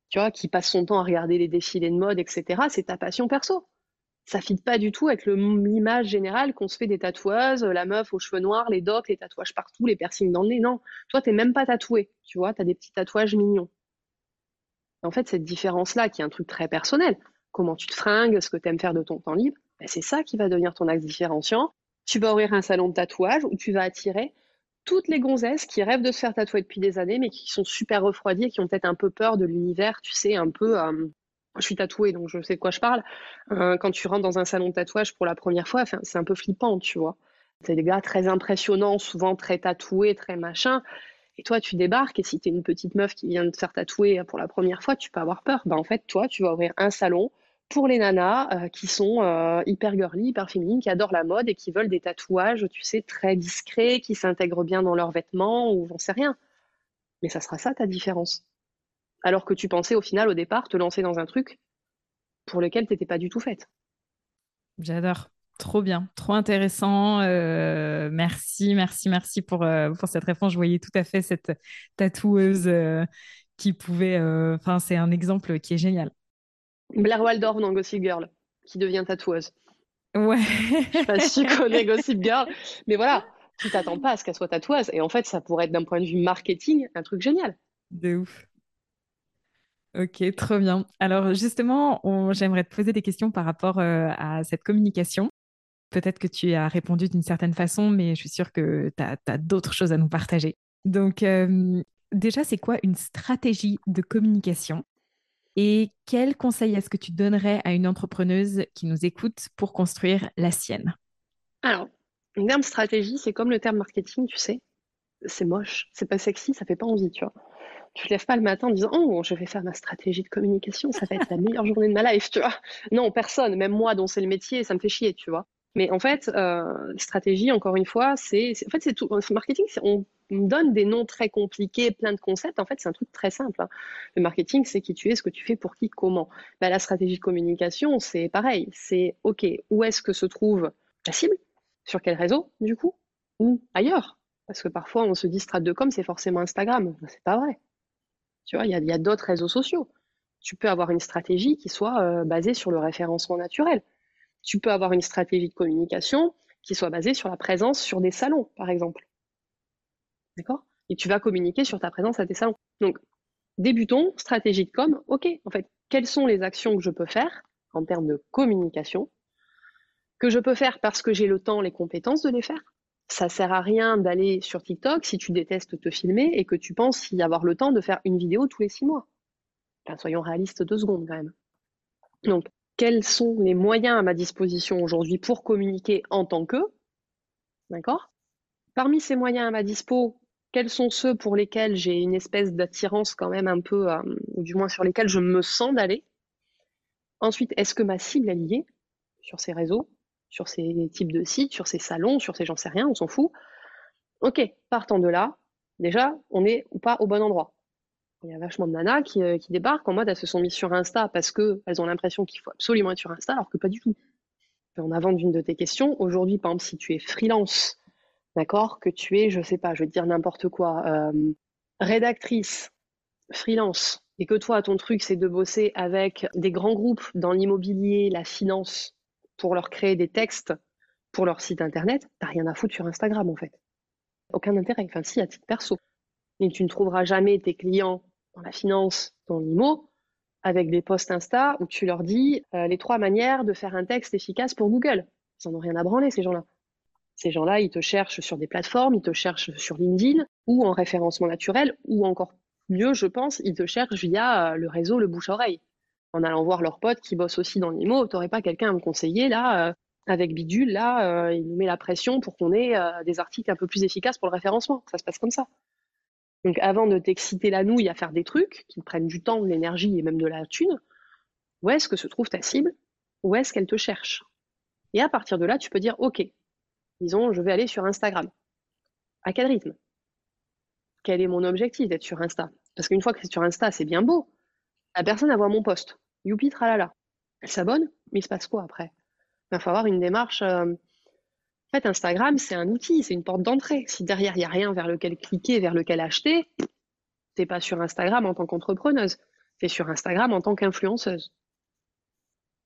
tu vois, qui passe son temps à regarder les défilés de mode, etc. C'est ta passion perso ça fit pas du tout avec l'image générale qu'on se fait des tatoueuses, la meuf aux cheveux noirs, les docs, les tatouages partout, les piercings dans le nez. Non, toi, t'es même pas tatoué, tu vois, tu as des petits tatouages mignons. En fait, cette différence-là, qui est un truc très personnel, comment tu te fringues, ce que tu aimes faire de ton temps libre, ben, c'est ça qui va devenir ton axe différenciant. Tu vas ouvrir un salon de tatouage où tu vas attirer toutes les gonzesses qui rêvent de se faire tatouer depuis des années, mais qui sont super refroidies qui ont peut-être un peu peur de l'univers, tu sais, un peu euh, je suis tatouée, donc je sais de quoi je parle. Euh, quand tu rentres dans un salon de tatouage pour la première fois, c'est un peu flippant, tu vois. C'est des gars très impressionnants, souvent très tatoués, très machin. Et toi, tu débarques, et si tu es une petite meuf qui vient de te faire tatouer pour la première fois, tu peux avoir peur. Ben, en fait, toi, tu vas ouvrir un salon pour les nanas euh, qui sont euh, hyper girly, hyper féminines, qui adorent la mode et qui veulent des tatouages, tu sais, très discrets, qui s'intègrent bien dans leurs vêtements ou j'en sais rien. Mais ça sera ça ta différence alors que tu pensais au final, au départ, te lancer dans un truc pour lequel tu n'étais pas du tout faite. J'adore. Trop bien, trop intéressant. Euh, merci, merci, merci pour, euh, pour cette réponse. Je voyais tout à fait cette tatoueuse euh, qui pouvait. Enfin, c'est un exemple qui est génial. Blair Waldorf dans Gossip Girl, qui devient tatoueuse. Ouais. Je sais pas si tu connais <laughs> Gossip Girl, mais voilà, tu t'attends pas à ce qu'elle soit tatoueuse. Et en fait, ça pourrait être d'un point de vue marketing un truc génial. De ouf. Ok, trop bien. Alors justement, j'aimerais te poser des questions par rapport euh, à cette communication. Peut-être que tu as répondu d'une certaine façon, mais je suis sûre que tu as, d'autres choses à nous partager. Donc déjà, c'est quoi une stratégie de communication et quel conseil est-ce que tu donnerais à une entrepreneuse qui nous écoute pour construire la sienne? Alors, le terme stratégie, c'est comme le terme marketing, tu sais. C'est moche, c'est pas sexy, ça fait pas envie, tu vois tu te lèves pas le matin en disant oh je vais faire ma stratégie de communication ça va être la meilleure journée de ma life tu vois. Non personne même moi dont c'est le métier ça me fait chier tu vois. Mais en fait euh, stratégie encore une fois c'est en fait c'est tout marketing on donne des noms très compliqués plein de concepts. En fait c'est un truc très simple hein. le marketing c'est qui tu es ce que tu fais pour qui comment. Bah, la stratégie de communication c'est pareil. C'est ok où est-ce que se trouve la cible? Sur quel réseau du coup? Ou ailleurs? Parce que parfois on se dit strat de com c'est forcément Instagram c'est pas vrai tu vois, il y a, d'autres réseaux sociaux. Tu peux avoir une stratégie qui soit euh, basée sur le référencement naturel. Tu peux avoir une stratégie de communication qui soit basée sur la présence sur des salons, par exemple. D'accord? Et tu vas communiquer sur ta présence à tes salons. Donc, débutons, stratégie de com, ok, en fait, quelles sont les actions que je peux faire en termes de communication, que je peux faire parce que j'ai le temps, les compétences de les faire, ça sert à rien d'aller sur TikTok si tu détestes te filmer et que tu penses y avoir le temps de faire une vidéo tous les six mois. soyons réalistes deux secondes quand même. Donc, quels sont les moyens à ma disposition aujourd'hui pour communiquer en tant que D'accord? Parmi ces moyens à ma dispo, quels sont ceux pour lesquels j'ai une espèce d'attirance quand même un peu, euh, ou du moins sur lesquels je me sens d'aller? Ensuite, est-ce que ma cible est liée sur ces réseaux? Sur ces types de sites, sur ces salons, sur ces j'en sais rien, on s'en fout. Ok, partant de là, déjà, on n'est pas au bon endroit. Il y a vachement de nanas qui, euh, débarquent en mode elles se sont mises sur Insta parce qu'elles ont l'impression qu'il faut absolument être sur Insta, alors que pas du tout. En avant d'une de tes questions, aujourd'hui, par exemple, si tu es freelance, d'accord, que tu es, je sais pas, je vais te dire n'importe quoi, euh, rédactrice, freelance, et que toi, ton truc, c'est de bosser avec des grands groupes dans l'immobilier, la finance, pour leur créer des textes pour leur site internet, t'as rien à foutre sur Instagram en fait. Aucun intérêt. Enfin, si, à titre perso. Et tu ne trouveras jamais tes clients dans la finance, dans l'IMO, avec des posts Insta où tu leur dis euh, les trois manières de faire un texte efficace pour Google. Ils n'en ont rien à branler, ces gens-là. Ces gens-là, ils te cherchent sur des plateformes, ils te cherchent sur LinkedIn ou en référencement naturel, ou encore mieux, je pense, ils te cherchent via euh, le réseau, le bouche-oreille. En allant voir leurs potes qui bossent aussi dans l'IMO, tu n'aurais pas quelqu'un à me conseiller là, euh, avec Bidule, là, il nous met la pression pour qu'on ait des articles un peu plus efficaces pour le référencement. Ça se passe comme ça. Donc avant de t'exciter la nouille à faire des trucs qui prennent du temps, de l'énergie et même de la thune, où est-ce que se trouve ta cible? Où est-ce qu'elle te cherche? Et à partir de là, tu peux dire, OK, disons, je vais aller sur Instagram. À quel rythme? Quel est mon objectif d'être sur Insta? Parce qu'une fois que c'est sur Insta, c'est bien beau. La personne, a voit mon poste. Youpi, tralala. Elle s'abonne, mais il se passe quoi après? Il va falloir une démarche euh, en fait, Instagram, c'est un outil, c'est une porte d'entrée. Si derrière, il n'y a rien vers lequel cliquer, vers lequel acheter, tu n'es pas sur Instagram en tant qu'entrepreneuse. Es sur Instagram en tant qu'influenceuse.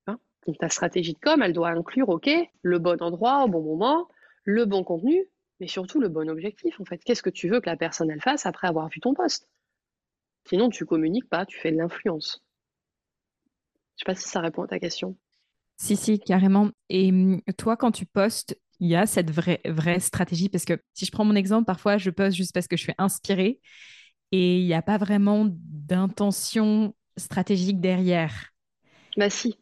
Hein? Donc, ta stratégie de com, elle doit inclure, OK, le bon endroit au bon moment, le bon contenu, mais surtout le bon objectif, en fait. Qu'est-ce que tu veux que la personne, fasse après avoir vu ton poste Sinon, tu communiques pas, tu fais de l'influence. Je sais pas si ça répond à ta question. Si, si, carrément. Et hum, toi, quand tu postes, il y a cette vraie, vraie stratégie? Parce que si je prends mon exemple, parfois je poste juste parce que je suis inspirée et il n'y a pas vraiment d'intention stratégique derrière. Bah si.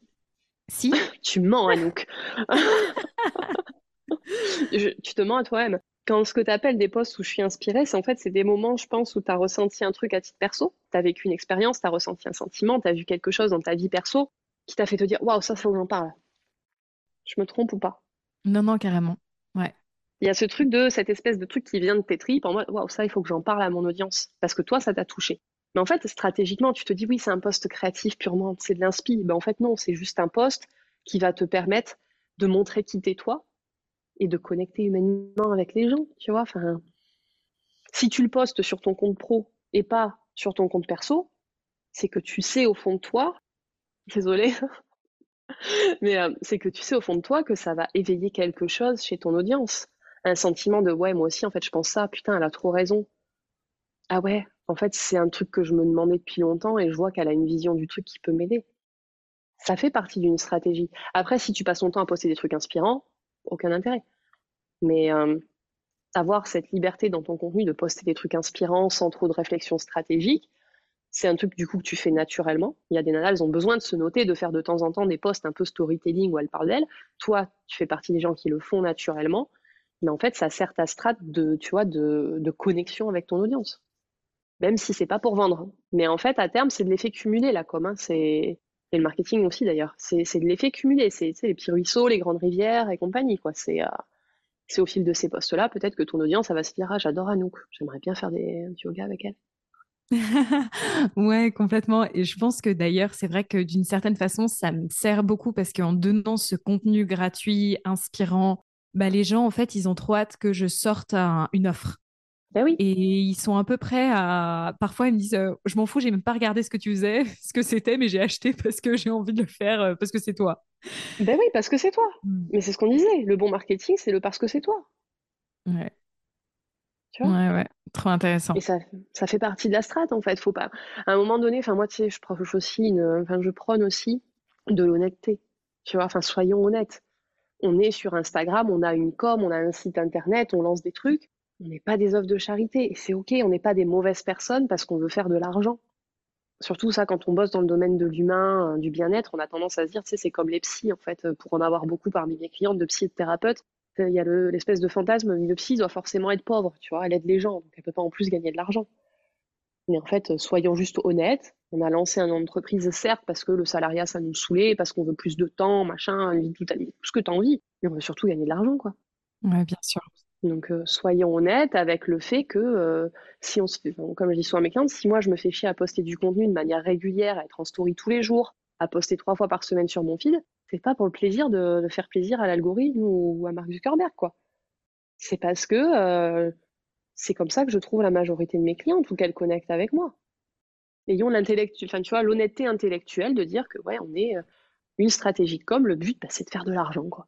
Si? <laughs> Tu mens, Anouk. <laughs> tu te mens à toi-même. Quand ce que tu appelles des posts où je suis inspirée, c'est en fait c'est des moments, je pense, où tu as ressenti un truc à titre perso, tu as vécu une expérience, tu as ressenti un sentiment, tu as vu quelque chose dans ta vie perso qui t'a fait te dire waouh, ça, faut que j'en parle. Je me trompe ou pas? Non, non, carrément. Ouais. Il y a ce truc de cette espèce de truc qui vient de tes tripes en mode waouh, ça, il faut que j'en parle à mon audience parce que toi, ça t'a touché. Mais en fait, stratégiquement, tu te dis oui, c'est un poste créatif purement, c'est de l'inspi. Ben, en fait, non, c'est juste un poste qui va te permettre de montrer qui t'es toi et de connecter humainement avec les gens, tu vois. Si tu le postes sur ton compte pro et pas sur ton compte perso, c'est que tu sais au fond de toi, <laughs> désolé, <laughs> Mais euh, c'est que tu sais au fond de toi que ça va éveiller quelque chose chez ton audience. Un sentiment de ouais, moi aussi, en fait, je pense ça, putain, elle a trop raison. Ah ouais, en fait, c'est un truc que je me demandais depuis longtemps et je vois qu'elle a une vision du truc qui peut m'aider. Ça fait partie d'une stratégie. Après, si tu passes ton temps à poster des trucs inspirants, aucun intérêt. Mais euh, avoir cette liberté dans ton contenu de poster des trucs inspirants sans trop de réflexion stratégique, c'est un truc du coup que tu fais naturellement. Il y a des nanas, elles ont besoin de se noter, de faire de temps en temps des posts un peu storytelling où elles parlent d'elles. Toi, tu fais partie des gens qui le font naturellement. Mais en fait, ça sert ta strat de, tu vois, de, connexion avec ton audience. Même si c'est pas pour vendre. Mais en fait, à terme, c'est de l'effet cumulé, là, comme, hein. c'est, et le marketing aussi d'ailleurs. C'est, de l'effet cumulé. C'est, les petits ruisseaux, les grandes rivières et compagnie, quoi. C'est, euh, au fil de ces postes-là, peut-être que ton audience, ça va se dire, ah, j'adore Anouk. J'aimerais bien faire des, yoga avec elle. <laughs> ouais, complètement. Et je pense que d'ailleurs, c'est vrai que d'une certaine façon, ça me sert beaucoup parce qu'en donnant ce contenu gratuit, inspirant, bah, les gens, en fait, ils ont trop hâte que je sorte une offre. Ben oui. Et ils sont un peu prêts à. Parfois, ils me disent euh, Je m'en fous, j'ai même pas regardé ce que tu faisais, <laughs> ce que c'était, mais j'ai acheté parce que j'ai envie de le faire, euh, parce que c'est toi. Ben oui, parce que c'est toi. Mmh. Mais c'est ce qu'on disait. Le bon marketing, c'est le parce que c'est toi. Ouais. Tu vois? Ouais, ouais, trop intéressant. Et ça, ça fait partie de la strate, en fait. Faut pas. À un moment donné, enfin, moi, tu sais, je prône aussi, une... enfin, je prône aussi de l'honnêteté. Tu vois, enfin, soyons honnêtes. On est sur Instagram, on a une com, on a un site internet, on lance des trucs. On n'est pas des offres de charité. Et c'est OK, on n'est pas des mauvaises personnes parce qu'on veut faire de l'argent. Surtout ça, quand on bosse dans le domaine de l'humain, euh, du bien-être, on a tendance à se dire, tu sais, c'est comme les psys, en fait, pour en avoir beaucoup parmi mes clientes de psy et de thérapeutes il y a l'espèce de fantasme, une psy doit forcément être pauvre, tu vois, elle aide les gens, donc elle peut pas en plus gagner de l'argent. Mais en fait, soyons juste honnêtes. On a lancé une entreprise, certes, parce que le salariat, ça nous saoulait, parce qu'on veut plus de temps, machin, tout, tout ce que tu as envie. Mais on veut surtout gagner de l'argent, quoi. Ouais, bien sûr. Donc, euh, soyons honnêtes avec le fait que euh, si on se fait, comme je dis souvent à mes clients, si moi je me fais chier à poster du contenu de manière régulière, à être en story tous les jours, à poster trois fois par semaine sur mon feed, c'est pas pour le plaisir de, faire plaisir à l'algorithme ou à Mark Zuckerberg, quoi. C'est parce que euh, c'est comme ça que je trouve la majorité de mes clients, ou qu'elles connectent avec moi. Ayons l'intellectuel, enfin tu vois, l'honnêteté intellectuelle de dire que ouais, on est une stratégie comme le but, bah, c'est de faire de l'argent, quoi.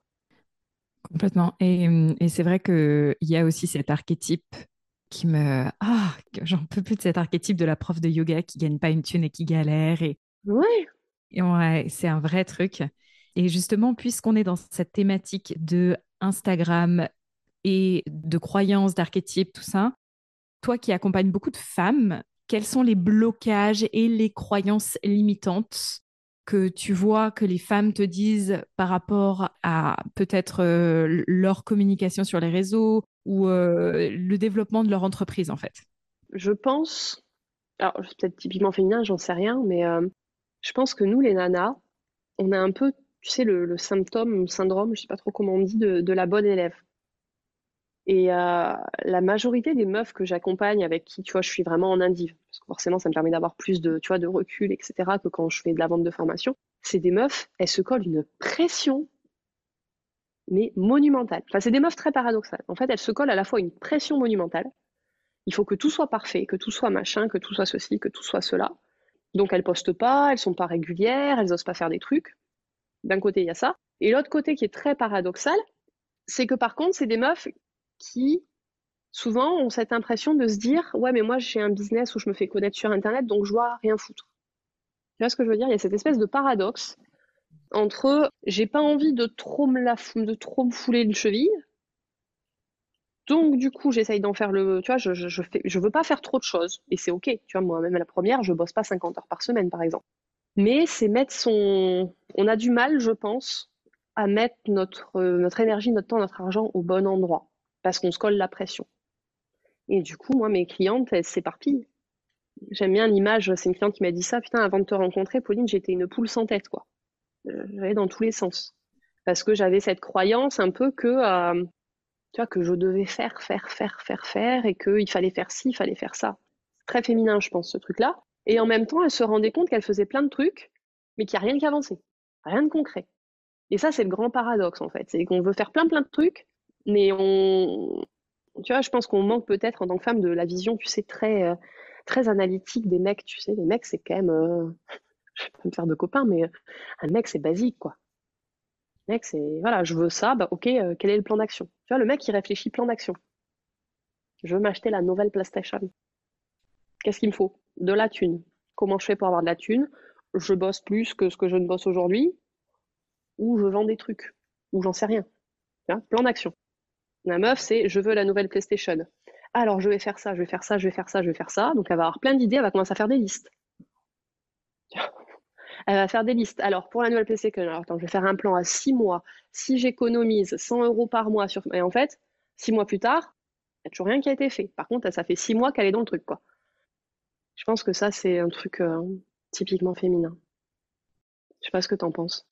Complètement. Et, et c'est vrai qu'il y a aussi cet archétype qui me. Ah, j'en peux plus de cet archétype de la prof de yoga qui gagne pas une thune et qui galère. Et... Ouais. Et ouais, c'est un vrai truc. Et justement, puisqu'on est dans cette thématique de Instagram et de croyances, d'archétypes, tout ça, toi qui accompagnes beaucoup de femmes, quels sont les blocages et les croyances limitantes que tu vois que les femmes te disent par rapport à peut-être euh, leur communication sur les réseaux ou euh, le développement de leur entreprise en fait? Je pense, alors peut-être typiquement féminin, j'en sais rien, mais euh, je pense que nous les nanas, on a un peu, tu sais, le, symptôme, le syndrome, je sais pas trop comment on dit, de, la bonne élève. Et la majorité des meufs que j'accompagne, avec qui, tu vois, je suis vraiment en indive, parce que forcément, ça me permet d'avoir plus de, tu de recul, etc., que quand je fais de la vente de formation, c'est des meufs, elles se collent une pression, mais monumentale. Enfin, c'est des meufs très paradoxales. En fait, elles se collent à la fois une pression monumentale. Il faut que tout soit parfait, que tout soit machin, que tout soit ceci, que tout soit cela. Donc, elles postent pas, elles sont pas régulières, elles osent pas faire des trucs. D'un côté, il y a ça. Et l'autre côté qui est très paradoxal, c'est que par contre, c'est des meufs qui souvent ont cette impression de se dire ouais mais moi j'ai un business où je me fais connaître sur internet donc je dois rien foutre. Tu vois ce que je veux dire? Il y a cette espèce de paradoxe entre j'ai pas envie de trop me la de trop me fouler une cheville. Donc du coup, j'essaye d'en faire le tu vois, je, je, fais je veux pas faire trop de choses et c'est OK. Tu vois moi même la première, je bosse pas 50 heures par semaine par exemple. Mais c'est mettre son on a du mal, je pense, à mettre notre notre énergie, notre temps, notre argent au bon endroit parce qu'on se colle la pression. Et du coup, moi, mes clientes, elles s'éparpillent. J'aime bien l'image, c'est une cliente qui m'a dit ça, putain, avant de te rencontrer, Pauline, j'étais une poule sans tête, quoi. Euh, j'allais dans tous les sens. Parce que j'avais cette croyance un peu que, euh, tu vois, que je devais faire, faire, faire, faire, faire, et qu'il fallait faire ci, il fallait faire ça. Très féminin, je pense, ce truc-là. Et en même temps, elle se rendait compte qu'elle faisait plein de trucs, mais qu'il n'y a rien qui avançait. Rien de concret. Et ça, c'est le grand paradoxe, en fait. C'est qu'on veut faire plein, plein de trucs, mais on, tu vois, je pense qu'on manque peut-être en tant que femme de la vision, tu sais, très, euh, très analytique des mecs. Tu sais, les mecs, c'est quand même, euh, <laughs> je vais pas me faire de copains, mais euh, un mec, c'est basique, quoi. Un mec, c'est, voilà, je veux ça, bah ok, quel est le plan d'action? Tu vois, le mec, il réfléchit plan d'action. Je veux m'acheter la nouvelle PlayStation. Qu'est-ce qu'il me faut? De la thune. Comment je fais pour avoir de la thune? Je bosse plus que ce que je ne bosse aujourd'hui, ou je vends des trucs, ou j'en sais rien. plan d'action. La meuf, c'est je veux la nouvelle PlayStation. Alors, je vais faire ça, je vais faire ça, je vais faire ça, je vais faire ça. Donc, elle va avoir plein d'idées, elle va commencer à faire des listes. <laughs> Elle va faire des listes. Alors, pour la nouvelle PlayStation, alors, attends, je vais faire un plan à six mois. Si j'économise 100 euros par mois sur. Et en fait, six mois plus tard, il n'y a toujours rien qui a été fait. Par contre, ça fait six mois qu'elle est dans le truc, quoi. Je pense que ça, c'est un truc euh, typiquement féminin. Je sais pas ce que tu en penses.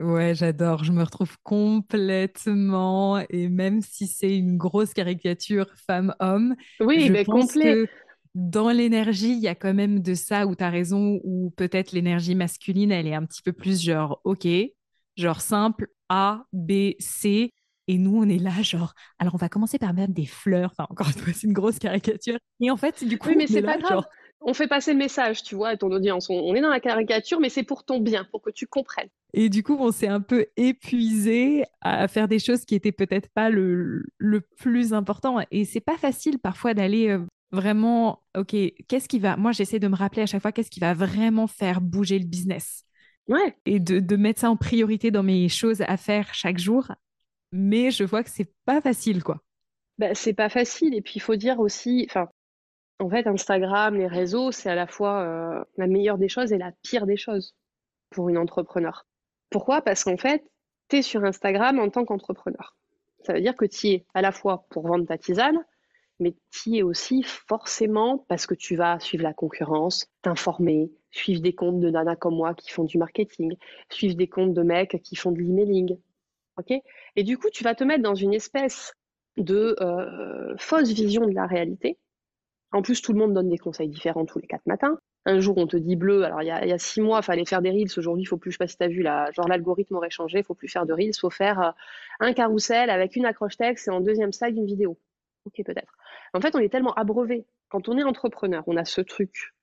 Ouais, j'adore. Je me retrouve complètement. Et même si c'est une grosse caricature femme-homme, oui, je mais pense que dans l'énergie, il y a quand même de ça où tu as raison, ou peut-être l'énergie masculine, elle est un petit peu plus genre, OK, genre simple, A, B, C. Et nous, on est là, genre, alors on va commencer par mettre des fleurs. Enfin, encore une fois, c'est une grosse caricature. Et en fait, du coup, oui, mais c'est pas grave on fait passer le message, tu vois, à ton audience. On, est dans la caricature, mais c'est pour ton bien, pour que tu comprennes. Et du coup, on s'est un peu épuisé à faire des choses qui étaient peut-être pas le, plus important. Et c'est pas facile parfois d'aller euh, vraiment, ok, qu'est-ce qui va. Moi, j'essaie de me rappeler à chaque fois qu'est-ce qui va vraiment faire bouger le business. Ouais. Et de, mettre ça en priorité dans mes choses à faire chaque jour. Mais je vois que c'est pas facile, quoi. Bah, c'est pas facile. Et puis, il faut dire aussi, enfin, en fait, Instagram, les réseaux, c'est à la fois euh, la meilleure des choses et la pire des choses pour une entrepreneur. Pourquoi? Parce qu'en fait, tu es sur Instagram en tant qu'entrepreneur. Ça veut dire que tu y es à la fois pour vendre ta tisane, mais tu y es aussi forcément parce que tu vas suivre la concurrence, t'informer, suivre des comptes de nanas comme moi qui font du marketing, suivre des comptes de mecs qui font de l'emailing. ok? Et du coup, tu vas te mettre dans une espèce de euh, fausses visions de la réalité. En plus, tout le monde donne des conseils différents tous les quatre matins. Un jour, on te dit bleu. Alors, il y a, six mois, il fallait faire des reels. Aujourd'hui, il faut plus, je sais pas si tu as vu, là, genre l'algorithme aurait changé. Il faut plus faire de reels. Il faut faire euh, un carrousel avec une accroche texte et en deuxième slide, une vidéo. Ok, peut-être. En fait, on est tellement abreuvé. Quand on est entrepreneur, on a ce truc.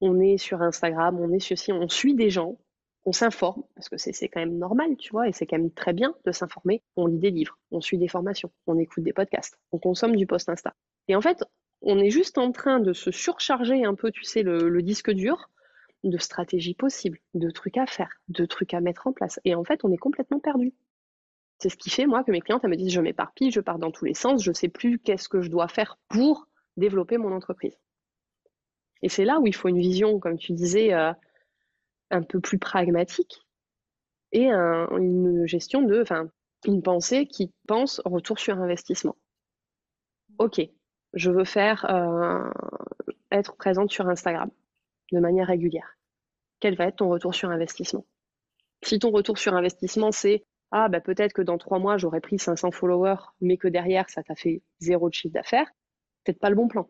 On est sur Instagram, on est ceci, on suit des gens, on s'informe, parce que c'est quand même normal, tu vois, et c'est quand même très bien de s'informer. On lit des livres, on suit des formations, on écoute des podcasts, on consomme du post Insta. Et en fait, on est juste en train de se surcharger un peu, tu sais, le, disque dur de stratégies possibles, de trucs à faire, de trucs à mettre en place. Et en fait, on est complètement perdu. C'est ce qui fait, moi, que mes clientes elles me disent je m'éparpille, je pars dans tous les sens, je ne sais plus qu'est-ce que je dois faire pour développer mon entreprise. Et c'est là où il faut une vision, comme tu disais, euh, un peu plus pragmatique et une gestion de, enfin, une pensée qui pense retour sur investissement. Ok, je veux faire euh, être présente sur Instagram de manière régulière. Quel va être ton retour sur investissement? Si ton retour sur investissement, c'est ah bah peut-être que dans trois mois j'aurais pris 500 followers, mais que derrière ça t'a fait zéro de chiffre d'affaires, peut-être pas le bon plan.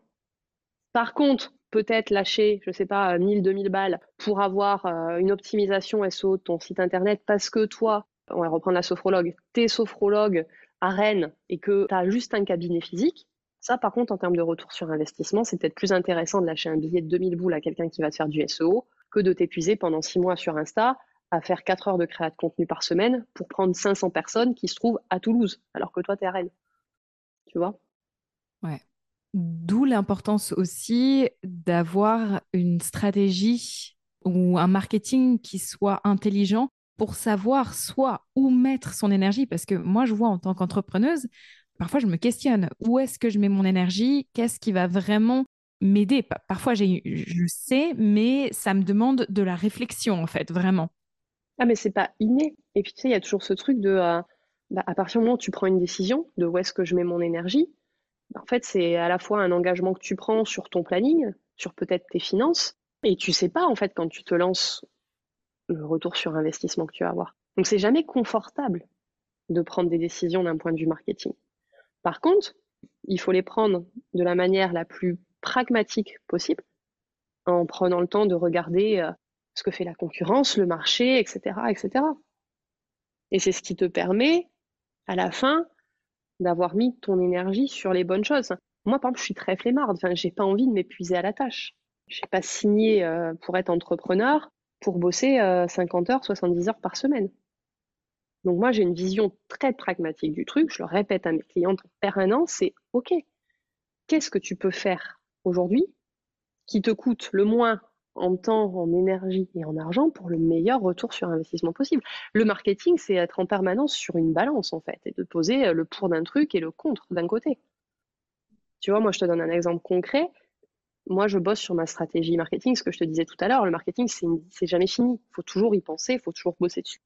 Par contre, peut-être lâcher, je sais pas, 1000, 2000 balles pour avoir euh, une optimisation SEO de ton site internet parce que toi, on va reprendre la sophrologue, t'es sophrologue à Rennes et que tu as juste un cabinet physique, ça, par contre, en termes de retour sur investissement, c'est peut-être plus intéressant de lâcher un billet de 2000 boules à quelqu'un qui va te faire du SEO que de t'épuiser pendant six mois sur Insta à faire 4 heures de créa de contenu par semaine pour prendre 500 personnes qui se trouvent à Toulouse, alors que toi, tu es à Rennes. Tu vois? Ouais. D'où l'importance aussi d'avoir une stratégie ou un marketing qui soit intelligent pour savoir soit où mettre son énergie. Parce que moi, je vois en tant qu'entrepreneuse, parfois je me questionne où est-ce que je mets mon énergie, qu'est-ce qui va vraiment m'aider? Parfois je sais, mais ça me demande de la réflexion en fait, vraiment. Ah mais c'est pas inné. Et puis tu sais, il y a toujours ce truc de, euh, bah, à partir du moment où tu prends une décision de où est-ce que je mets mon énergie, bah, en fait c'est à la fois un engagement que tu prends sur ton planning, sur peut-être tes finances, et tu sais pas en fait quand tu te lances le retour sur investissement que tu vas avoir. Donc c'est jamais confortable de prendre des décisions d'un point de vue marketing. Par contre, il faut les prendre de la manière la plus pragmatique possible, en prenant le temps de regarder euh, ce que fait la concurrence, le marché, etc., etc. Et c'est ce qui te permet, à la fin, d'avoir mis ton énergie sur les bonnes choses. Moi, par exemple, je suis très flemmarde. Enfin, j'ai pas envie de m'épuiser à la tâche. Je n'ai pas signé euh, pour être entrepreneur pour bosser 50 euh, heures, 70 heures par semaine. Donc moi, j'ai une vision très pragmatique du truc. Je le répète à mes clientes en permanence, c'est OK, qu'est-ce que tu peux faire aujourd'hui qui te coûte le moins en temps, en énergie et en argent pour le meilleur retour sur investissement possible? Le marketing, c'est être en permanence sur une balance en fait et de poser le pour d'un truc et le contre d'un côté. Tu vois, moi je te donne un exemple concret. Moi, je bosse sur ma stratégie marketing, ce que je te disais tout à l'heure. Le marketing, c'est jamais fini. Il faut toujours y penser, il faut toujours bosser dessus.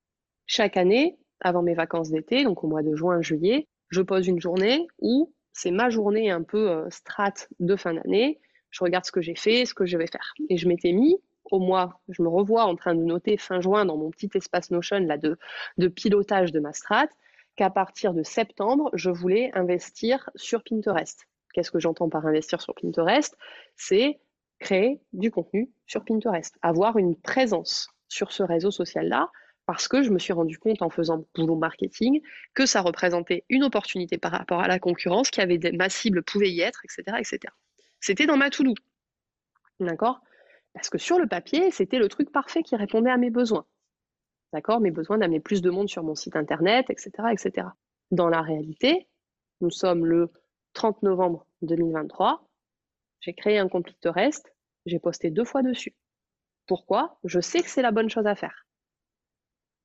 Chaque année, avant mes vacances d'été, donc au mois de juin, juillet, je pose une journée où c'est ma journée un peu euh, strat de fin d'année. Je regarde ce que j'ai fait, ce que je vais faire. Et je m'étais mis au mois, je me revois en train de noter fin juin dans mon petit espace Notion là, de, de pilotage de ma strat, qu'à partir de septembre, je voulais investir sur Pinterest. Qu'est-ce que j'entends par investir sur Pinterest? C'est créer du contenu sur Pinterest, avoir une présence sur ce réseau social-là, parce que je me suis rendu compte en faisant boulot marketing que ça représentait une opportunité par rapport à la concurrence, qui avait des, ma cible pouvait y être, etc. etc. C'était dans ma to-do. D'accord? Parce que sur le papier, c'était le truc parfait qui répondait à mes besoins. D'accord? Mes besoins d'amener plus de monde sur mon site internet, etc., etc. Dans la réalité, nous sommes le 30 novembre 2023. J'ai créé un compte Pinterest, j'ai posté deux fois dessus. Pourquoi? Je sais que c'est la bonne chose à faire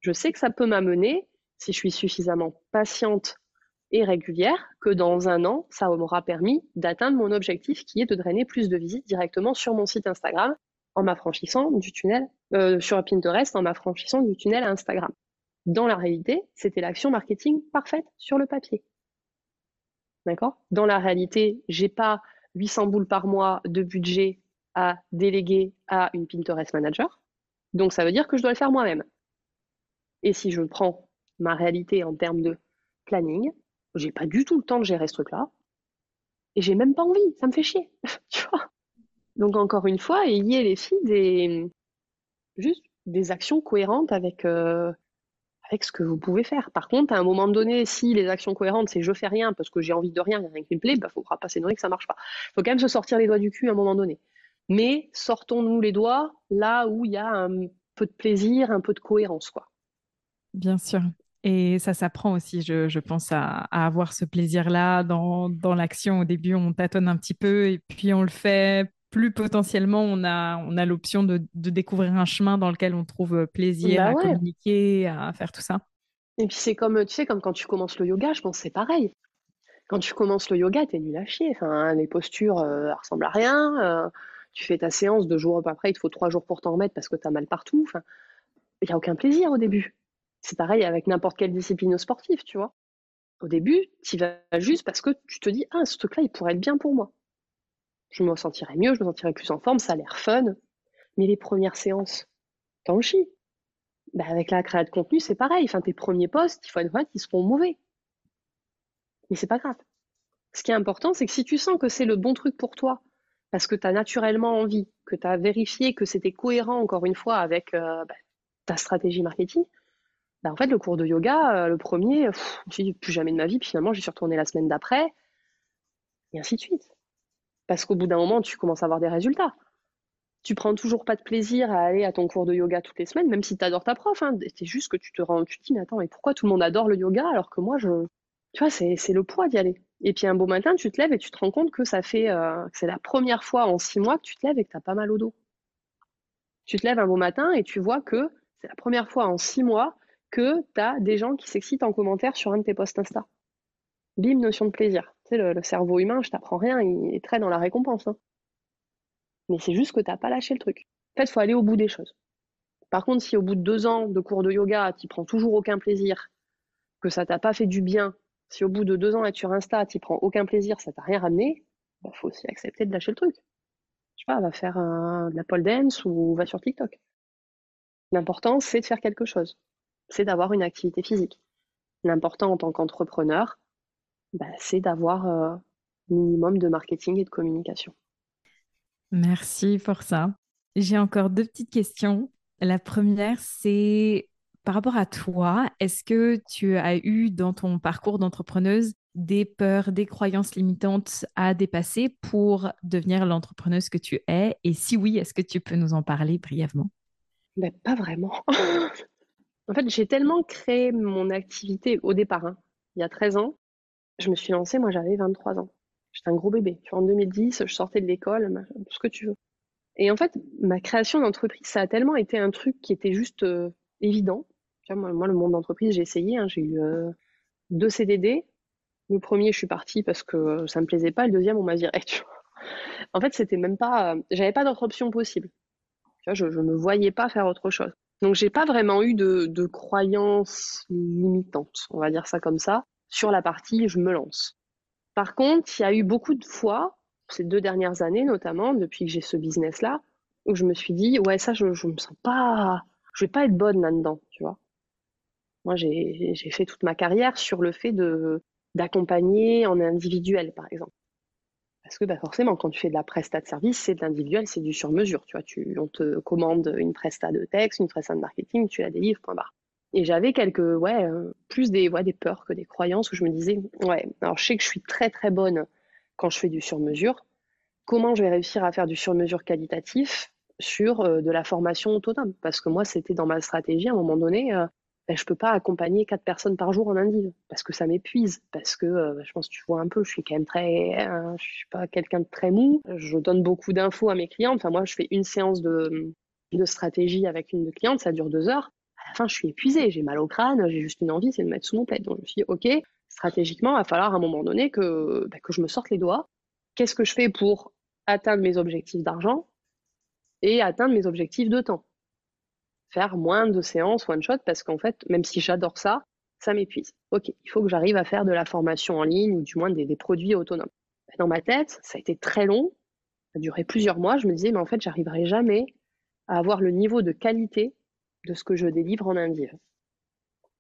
je sais que ça peut m'amener, si je suis suffisamment patiente et régulière, que dans un an, ça m'aura permis d'atteindre mon objectif qui est de drainer plus de visites directement sur mon site Instagram en m'affranchissant du tunnel, euh, sur Pinterest, en m'affranchissant du tunnel Instagram. Dans la réalité, c'était l'action marketing parfaite sur le papier. D'accord? Dans la réalité, j'ai pas 800 boules par mois de budget à déléguer à une Pinterest manager. Donc ça veut dire que je dois le faire moi-même. Et si je prends ma réalité en termes de planning, J'ai pas du tout le temps de gérer ce truc-là. Et j'ai même pas envie, ça me fait chier. <laughs> Donc encore une fois, ayez les filles des juste des actions cohérentes avec euh, avec ce que vous pouvez faire. Par contre, à un moment donné, si les actions cohérentes, c'est je fais rien parce que j'ai envie de rien, il n'y a rien qui me plaît, il bah, faudra pas s'énerver que ça marche pas. Il faut quand même se sortir les doigts du cul à un moment donné. Mais sortons-nous les doigts là où il y a un peu de plaisir, un peu de cohérence, quoi. Bien sûr. Et ça s'apprend aussi, je, pense, à, avoir ce plaisir-là dans, dans l'action. Au début, on tâtonne un petit peu et puis on le fait. Plus potentiellement, on a, on a l'option de, de découvrir un chemin dans lequel on trouve plaisir bah à communiquer, à faire tout ça. Et puis c'est comme, tu sais, comme quand tu commences le yoga, je pense que c'est pareil. Quand tu commences le yoga, t'es nul à chier. Enfin, les postures euh, ressemblent à rien. Euh, tu fais ta séance deux jours après, il te faut trois jours pour t'en remettre parce que tu as mal partout. Enfin, il n'y a aucun plaisir au début. C'est pareil avec n'importe quelle discipline sportive, tu vois. Au début, tu vas juste parce que tu te dis, ah, ce truc-là, il pourrait être bien pour moi. Je me sentirais mieux, je me sentirais plus en forme, ça a l'air fun. Mais les premières séances, t'en chies. Bah, avec la création de contenu, c'est pareil. Tes premiers posts, il faut être ils seront mauvais. Mais c'est pas grave. Ce qui est important, c'est que si tu sens que c'est le bon truc pour toi, parce que tu as naturellement envie, que tu as vérifié que c'était cohérent, encore une fois, avec euh, bah, ta stratégie marketing, bah, en fait, le cours de yoga, euh, le premier, je dit plus jamais de ma vie, puis finalement, j'y suis retournée la semaine d'après, et ainsi de suite. Parce qu'au bout d'un moment, tu commences à avoir des résultats. Tu prends toujours pas de plaisir à aller à ton cours de yoga toutes les semaines, même si tu adores ta prof. Hein. C'est juste que tu te rends, tu te dis, mais attends, mais pourquoi tout le monde adore le yoga alors que moi, je, tu vois, c'est le poids d'y aller. Et puis un beau matin, tu te lèves et tu te rends compte que ça fait, euh, c'est la première fois en six mois que tu te lèves et que tu as pas mal au dos. Tu te lèves un beau matin et tu vois que c'est la première fois en six mois que tu as des gens qui s'excitent en commentaire sur un de tes posts Insta. Bim, notion de plaisir. Tu sais, le, cerveau humain, je t'apprends rien, il est très dans la récompense. Hein. Mais c'est juste que tu n'as pas lâché le truc. En fait, il faut aller au bout des choses. Par contre, si au bout de deux ans de cours de yoga, tu prends toujours aucun plaisir, que ça t'a pas fait du bien, si au bout de deux ans être sur Insta, tu prends aucun plaisir, ça t'a rien ramené, il bah, faut aussi accepter de lâcher le truc. Je sais pas, va faire de la pole dance ou va sur TikTok. L'important, c'est de faire quelque chose. C'est d'avoir une activité physique. L'important en tant qu'entrepreneur, bah, c'est d'avoir un euh, minimum de marketing et de communication. Merci pour ça. J'ai encore deux petites questions. La première, c'est par rapport à toi, est-ce que tu as eu dans ton parcours d'entrepreneuse des peurs, des croyances limitantes à dépasser pour devenir l'entrepreneuse que tu es? Et si oui, est-ce que tu peux nous en parler brièvement? Ben, Pas vraiment. <laughs> en fait, j'ai tellement créé mon activité au départ, hein. il y a 13 ans. Je me suis lancée, moi j'avais 23 ans. J'étais un gros bébé. En 2010, je sortais de l'école, tout ce que tu veux. Et en fait, ma création d'entreprise, ça a tellement été un truc qui était juste euh, évident. moi, le monde d'entreprise, j'ai essayé. Hein. j'ai eu euh, deux CDD. Le premier, je suis partie parce que ça me plaisait pas. Le deuxième, on m'a viré. <laughs> En fait, c'était même pas. Euh, j'avais pas d'autre option possible. je, ne me voyais pas faire autre chose. Donc, j'ai pas vraiment eu de, de croyances limitantes, on va dire ça comme ça, sur la partie je me lance. Par contre, il y a eu beaucoup de fois, ces deux dernières années notamment, depuis que j'ai ce business-là, où je me suis dit, ouais, ça, je, je me sens pas, je vais pas être bonne là-dedans, tu vois. Moi, j'ai fait toute ma carrière sur le fait de d'accompagner en individuel, par exemple. Parce que bah, forcément, quand tu fais de la presta de service, c'est de l'individuel, c'est du sur-mesure. Tu vois, tu, on te commande une presta de texte, une presta de marketing, tu la délivres, point barre. Et j'avais quelques, ouais, euh, plus des, ouais, des peurs que des croyances où je me disais, ouais, alors je sais que je suis très très bonne quand je fais du sur-mesure. Comment je vais réussir à faire du sur-mesure qualitatif sur euh, de la formation autonome Parce que moi, c'était dans ma stratégie à un moment donné, euh, ben, je peux pas accompagner quatre personnes par jour en indiv parce que ça m'épuise, parce que euh, je pense que tu vois un peu, je suis quand même très, je suis pas quelqu'un de très mou. Je donne beaucoup d'infos à mes clients. Enfin, moi, je fais une séance de, de stratégie avec une cliente, ça dure deux heures la fin, je suis épuisée, j'ai mal au crâne, j'ai juste une envie, c'est de mettre sous mon plaid. Donc je me suis dit, ok, stratégiquement, il va falloir à un moment donné que, bah, que je me sorte les doigts. Qu'est-ce que je fais pour atteindre mes objectifs d'argent et atteindre mes objectifs de temps? Faire moins de séances one shot parce qu'en fait, même si j'adore ça, ça m'épuise. Ok, il faut que j'arrive à faire de la formation en ligne ou du moins des, produits autonomes. Dans ma tête, ça a été très long, ça a duré plusieurs mois. Je me disais, mais en fait, j'arriverai jamais à avoir le niveau de qualité de ce que je délivre en indiv.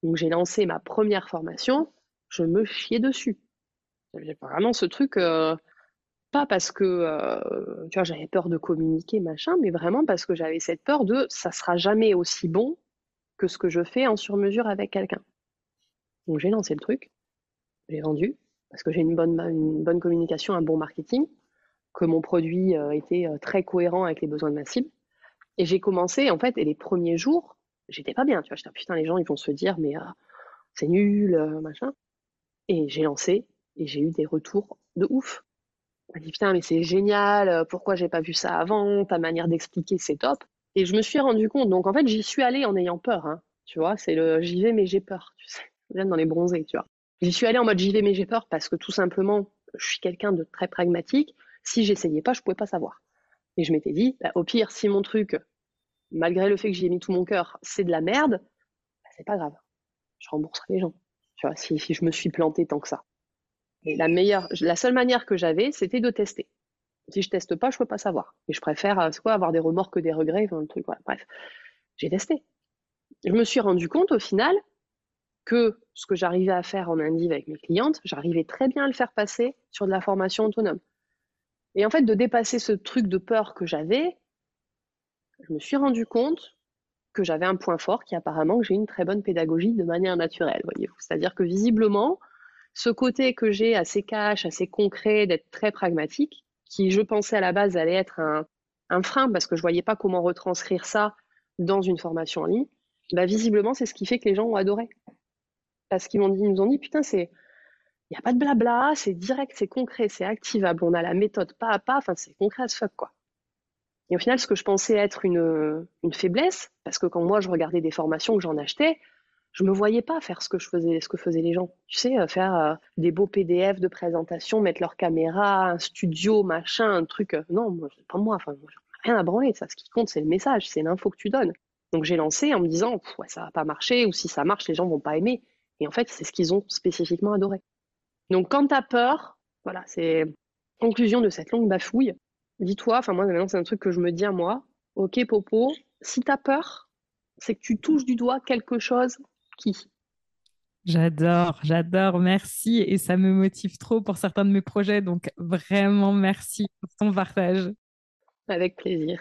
Donc j'ai lancé ma première formation je me chiais dessus. J'avais vraiment ce truc, euh, pas parce que euh, tu vois, j'avais peur de communiquer, machin, mais vraiment parce que j'avais cette peur de ça sera jamais aussi bon que ce que je fais en sur-mesure avec quelqu'un. Donc j'ai lancé le truc, j'ai vendu, parce que j'ai une bonne, bonne communication, un bon marketing, que mon produit euh, était très cohérent avec les besoins de ma cible. Et j'ai commencé, en fait, et les premiers jours, j'étais pas bien, tu vois, j'étais putain, les gens, ils vont se dire, mais c'est nul, machin. Et j'ai lancé et j'ai eu des retours de ouf. On dit putain mais c'est génial, euh, pourquoi j'ai pas vu ça avant, ta manière d'expliquer c'est top. Et je me suis rendu compte, donc en fait j'y suis allée en ayant peur, hein, tu vois, c'est le j'y vais mais j'ai peur, tu sais, <laughs> dans les bronzés, tu vois. J'y suis allée en mode j'y vais mais j'ai peur parce que tout simplement je suis quelqu'un de très pragmatique, si j'essayais pas je pouvais pas savoir. Et je m'étais dit, bah, au pire si mon truc, malgré le fait que j'y ai mis tout mon cœur, c'est de la merde, bah, c'est pas grave, je rembourserai les gens si, je me suis plantée tant que ça. Et la meilleure, la seule manière que j'avais, c'était de tester. Si je teste pas, je peux pas savoir. Et je préfère, euh, quoi, avoir des remords que des regrets, enfin, truc, Bref, j'ai testé. Je me suis rendu compte au final que ce que j'arrivais à faire en indiv avec mes clientes, j'arrivais très bien à le faire passer sur de la formation autonome. Et en fait, de dépasser ce truc de peur que j'avais, je me suis rendu compte que j'avais un point fort qui apparemment que j'ai une très bonne pédagogie de manière naturelle, voyez-vous. C'est-à-dire que visiblement, ce côté que j'ai assez cash, assez concret, d'être très pragmatique, qui je pensais à la base allait être un, frein parce que je voyais pas comment retranscrire ça dans une formation en ligne, bah visiblement c'est ce qui fait que les gens ont adoré. Parce qu'ils m'ont dit, ils nous ont dit putain c'est il n'y a pas de blabla, c'est direct, c'est concret, c'est activable, on a la méthode pas à pas, enfin c'est concret as fuck quoi. Et au final, ce que je pensais être une, faiblesse, parce que quand moi je regardais des formations que j'en achetais, je me voyais pas faire ce que je faisais, ce que faisaient les gens. Tu sais, euh, faire euh, des beaux PDF de présentation, mettre leur caméra, un studio, machin, un truc. Euh, non, moi, pas moi. Enfin, rien à branler. Ça, ce qui compte, c'est le message, c'est l'info que tu donnes. Donc j'ai lancé en me disant, ouais, ça va pas marcher, ou si ça marche, les gens vont pas aimer. Et en fait, c'est ce qu'ils ont spécifiquement adoré. Donc quand tu as peur, voilà, c'est conclusion de cette longue bafouille dis-toi, enfin moi maintenant c'est un truc que je me dis à moi, ok Popo, si tu as peur, c'est que tu touches du doigt quelque chose qui. J'adore, j'adore, merci. Et ça me motive trop pour certains de mes projets. Donc vraiment merci pour ton partage. Avec plaisir.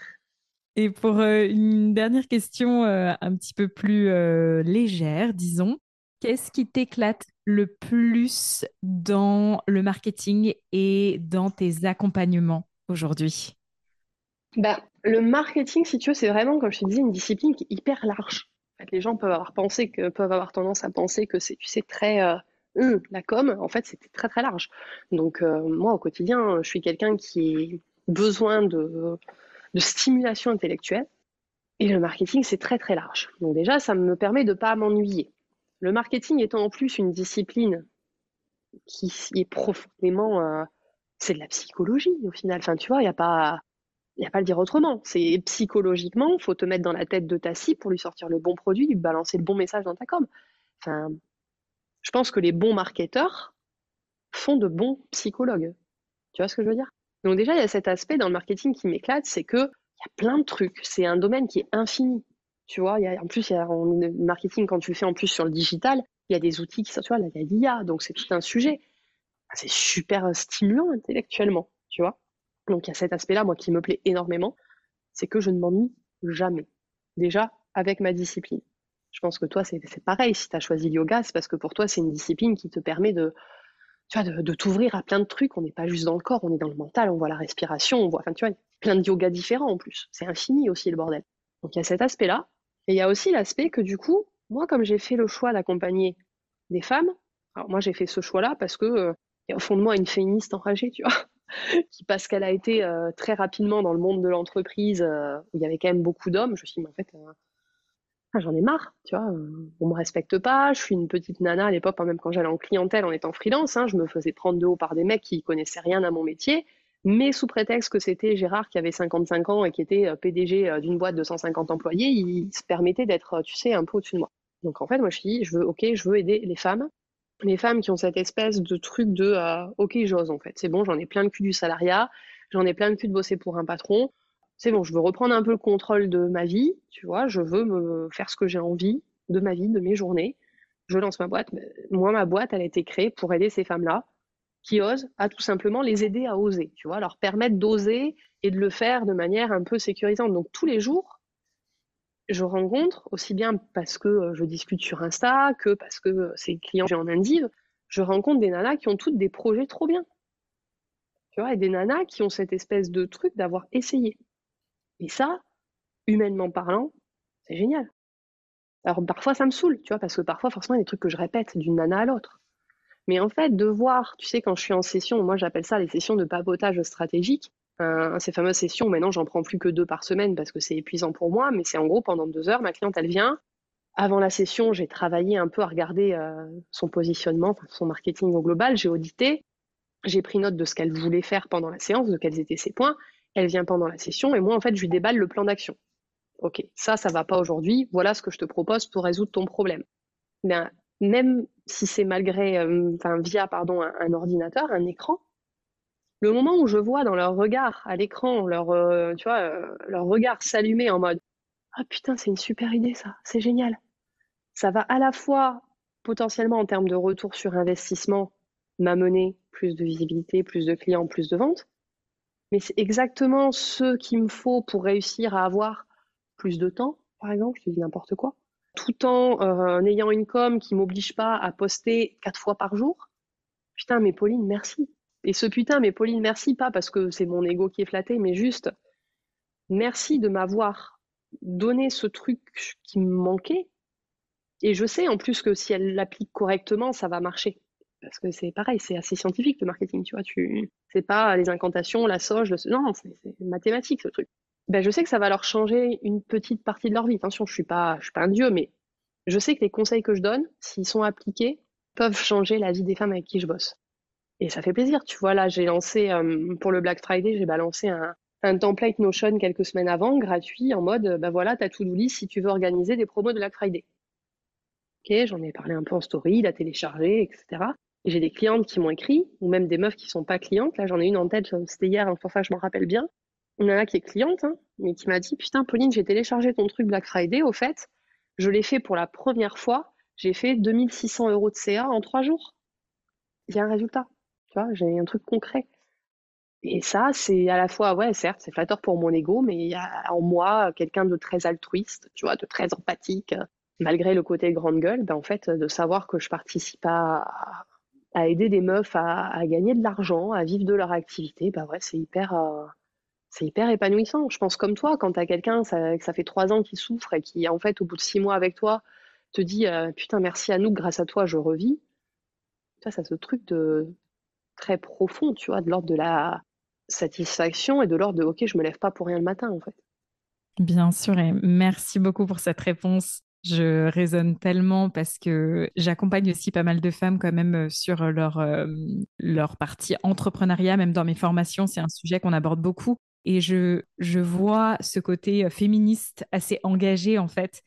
Et pour euh, une dernière question euh, un petit peu plus euh, légère, disons, qu'est-ce qui t'éclate le plus dans le marketing et dans tes accompagnements aujourd'hui? Bah, Le marketing, si tu veux, c'est vraiment, comme je te disais, une discipline qui est hyper large. Fait, les gens peuvent avoir, tendance à penser que c'est, très... Euh, hum, la com, en fait, c'était très très large. Donc euh, moi, au quotidien, je suis quelqu'un qui a besoin de, stimulation intellectuelle. Et le marketing, c'est très très large. Donc déjà, ça me permet de pas m'ennuyer. Le marketing étant en plus une discipline qui est profondément euh, c'est de la psychologie au final. Enfin, tu vois, il a pas, il a pas à le dire autrement. C'est psychologiquement, faut te mettre dans la tête de ta cible pour lui sortir le bon produit, lui balancer le bon message dans ta com. Enfin, je pense que les bons marketeurs font de bons psychologues. Tu vois ce que je veux dire? Donc déjà, il y a cet aspect dans le marketing qui m'éclate, c'est que il y a plein de trucs. C'est un domaine qui est infini. Tu vois, en plus, il marketing, quand tu fais en plus sur le digital, il y a des outils qui sont, tu vois, il y a l'IA, donc c'est tout un sujet. C'est super stimulant intellectuellement, tu vois. Donc il y a cet aspect-là, moi, qui me plaît énormément, c'est que je ne m'ennuie jamais. Déjà, avec ma discipline. Je pense que toi, c'est pareil. Si tu as choisi le yoga, c'est parce que pour toi, c'est une discipline qui te permet de, tu vois, de, t'ouvrir à plein de trucs. On n'est pas juste dans le corps, on est dans le mental, on voit la respiration, on voit, enfin, tu vois, plein de yogas différents en plus. C'est infini aussi, le bordel. Donc il y a cet aspect-là. Et il y a aussi l'aspect que du coup, moi, comme j'ai fait le choix d'accompagner des femmes, alors moi, j'ai fait ce choix-là parce que euh, au fond de moi une féministe enragée, tu vois, <laughs> qui parce qu'elle a été euh, très rapidement dans le monde de l'entreprise euh, où il y avait quand même beaucoup d'hommes, je me suis dit, mais en fait, euh, ah, j'en ai marre, tu vois, on me respecte pas, je suis une petite nana à l'époque, même quand j'allais en clientèle en étant freelance, hein, je me faisais prendre de haut par des mecs qui connaissaient rien à mon métier, mais sous prétexte que c'était Gérard qui avait 55 ans et qui était PDG d'une boîte de 150 employés, il se permettait d'être, tu sais, un peu au-dessus de moi. Donc en fait, moi je suis, je veux, ok, je veux aider les femmes les femmes qui ont cette espèce de truc de euh, ok j'ose en fait c'est bon j'en ai plein le cul du salariat j'en ai plein le cul de bosser pour un patron c'est bon je veux reprendre un peu le contrôle de ma vie tu vois je veux me faire ce que j'ai envie de ma vie de mes journées je lance ma boîte. Moi, ma boîte, elle a été créée pour aider ces femmes-là qui osent, à tout simplement les aider à oser, tu vois, leur permettre d'oser et de le faire de manière un peu sécurisante. Donc tous les jours, je rencontre, aussi bien parce que euh, je discute sur Insta que parce que ces clients j'ai en Indive, je rencontre des nanas qui ont toutes des projets trop bien. Tu vois, et des nanas qui ont cette espèce de truc d'avoir essayé. Et ça, humainement parlant, c'est génial. Alors parfois ça me saoule, tu vois, parce que parfois forcément il y a des trucs que je répète d'une nana à l'autre. Mais en fait, de voir, tu sais, quand je suis en session, moi j'appelle ça les sessions de papotage stratégique, euh, ces fameuses sessions, maintenant j'en prends plus que deux par semaine parce que c'est épuisant pour moi, mais c'est en gros pendant deux heures, ma cliente elle vient. Avant la session, j'ai travaillé un peu à regarder euh, son positionnement, son marketing au global, j'ai audité, j'ai pris note de ce qu'elle voulait faire pendant la séance, de quels étaient ses points. Elle vient pendant la session et moi en fait je lui déballe le plan d'action. Ok, ça, ça va pas aujourd'hui. Voilà ce que je te propose pour résoudre ton problème. Bien, même si c'est malgré, euh, enfin via pardon un, ordinateur, un écran, le moment où je vois dans leur regard à l'écran, leur, euh, euh, leur regard s'allumer en mode ah putain c'est une super idée ça, c'est génial. Ça va à la fois potentiellement en termes de retour sur investissement m'amener plus de visibilité, plus de clients, plus de ventes, mais c'est exactement ce qu'il me faut pour réussir à avoir plus de temps, par exemple, je te dis n'importe quoi, tout en euh, ayant une com qui m'oblige pas à poster quatre fois par jour. Putain, mais Pauline, merci. Et ce putain, mais Pauline, merci pas parce que c'est mon ego qui est flatté, mais juste merci de m'avoir donné ce truc qui me manquait. Et je sais en plus que si elle l'applique correctement, ça va marcher. Parce que c'est pareil, c'est assez scientifique le marketing, tu vois. Tu, c'est pas les incantations, la soja, non, c'est mathématique ce truc ben, je sais que ça va leur changer une petite partie de leur vie. Attention, je suis pas, je suis pas un dieu, mais je sais que les conseils que je donne, s'ils sont appliqués, peuvent changer la vie des femmes avec qui je bosse. Et ça fait plaisir. Tu vois, là, j'ai lancé, euh, pour le Black Friday, j'ai balancé un, template Notion quelques semaines avant, gratuit, en mode, ben voilà, t'as tout lit si tu veux organiser des promos de Black Friday. Ok, j'en ai parlé un peu en story, il a téléchargé, etc. Et j'ai des clientes qui m'ont écrit, ou même des meufs qui sont pas clientes. Là, j'en ai une en tête, c'était hier, hein, pour ça je m'en rappelle bien une nana qui est cliente, hein, mais qui m'a dit Putain, Pauline, j'ai téléchargé ton truc Black Friday. Au fait, je l'ai fait pour la première fois. J'ai fait 2600 euros de CA en trois jours. Il y a un résultat. Tu vois, j'ai un truc concret. Et ça, c'est à la fois, ouais, certes, c'est flatteur pour mon ego, mais il y a en moi quelqu'un de très altruiste, tu vois, de très empathique, malgré le côté grande gueule, ben en fait, de savoir que je participe à, à aider des meufs à, gagner de l'argent, à vivre de leur activité, ben ouais, c'est hyper, euh, c'est hyper épanouissant. Je pense comme toi, quand tu as quelqu'un, ça, que ça fait trois ans qu'il souffre et qui, en fait, au bout de six mois avec toi, te dit euh, Putain, merci à nous, grâce à toi, je revis. Ça, ça ce truc de très profond, tu vois, de l'ordre de la satisfaction et de l'ordre de Ok, je me lève pas pour rien le matin, en fait. Bien sûr, et merci beaucoup pour cette réponse. Je résonne tellement parce que j'accompagne aussi pas mal de femmes quand même euh, sur leur, euh, leur partie entrepreneuriat, même dans mes formations, c'est un sujet qu'on aborde beaucoup. Et je, je vois ce côté euh, féministe assez engagé, en fait.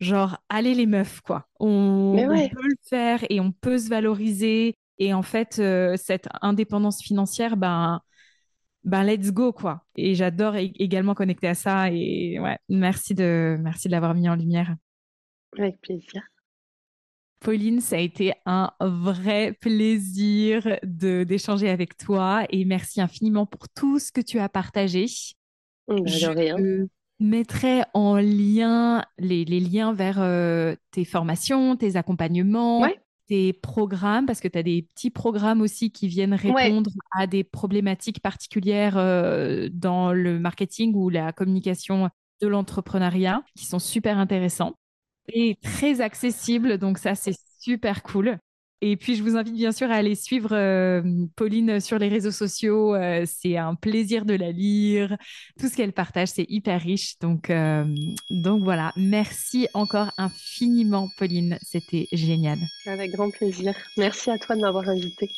Genre, allez les meufs, quoi. On, peut le faire et on peut se valoriser. Et en fait, euh, cette indépendance financière, ben, ben, let's go, quoi. Et j'adore également connecter à ça. Et ouais, merci de, merci de l'avoir mis en lumière. Avec plaisir. Pauline, ça a été un vrai plaisir d'échanger avec toi et merci infiniment pour tout ce que tu as partagé. Bah, Je mettrai en lien les, liens vers euh, tes formations, tes accompagnements, tes programmes, parce que tu as des petits programmes aussi qui viennent répondre à des problématiques particulières euh, dans le marketing ou la communication de l'entrepreneuriat qui sont super intéressants et très accessible. Donc ça, c'est super cool. Et puis, je vous invite bien sûr à aller suivre euh, Pauline sur les réseaux sociaux. Euh, c'est un plaisir de la lire. Tout ce qu'elle partage, c'est hyper riche. Donc, euh, donc voilà. Merci encore infiniment, Pauline. C'était génial. Avec grand plaisir. Merci à toi de m'avoir invitée.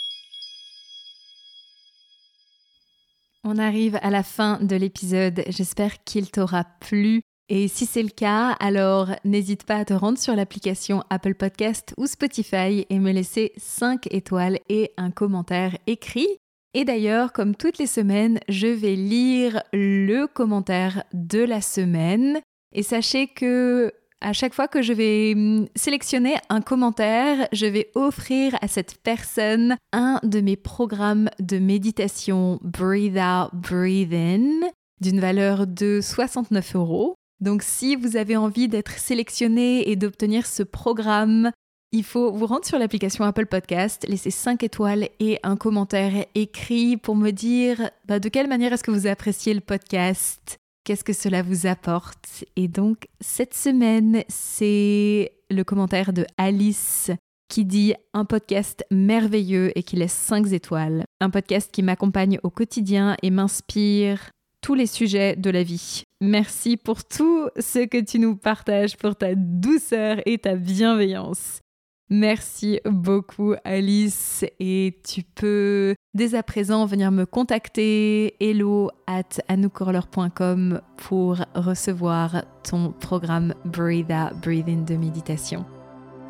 On arrive à la fin de l'épisode. J'espère qu'il t'aura plu. Et si c'est le cas, alors n'hésite pas à te rendre sur l'application Apple Podcast ou Spotify et me laisser 5 étoiles et un commentaire écrit. Et d'ailleurs, comme toutes les semaines, je vais lire le commentaire de la semaine. Et sachez que À chaque fois que je vais hum, sélectionner un commentaire, je vais offrir à cette personne un de mes programmes de méditation Breathe Out, Breathe In d'une valeur de 69 euros. Donc si vous avez envie d'être sélectionné et d'obtenir ce programme, il faut vous rendre sur l'application Apple Podcast, laisser 5 étoiles et un commentaire écrit pour me dire bah, de quelle manière est-ce que vous appréciez le podcast, Qu'est-ce que cela vous apporte? Et donc, cette semaine, c'est le commentaire de Alice qui dit un podcast merveilleux et qui laisse 5 étoiles. Un podcast qui m'accompagne au quotidien et m'inspire les sujets de la vie. Merci pour tout ce que tu nous partages, pour ta douceur et ta bienveillance. Merci beaucoup Alice et tu peux dès à présent venir me contacter hello at anoucorler.com pour recevoir ton programme Breathe Out, Breathe In de méditation.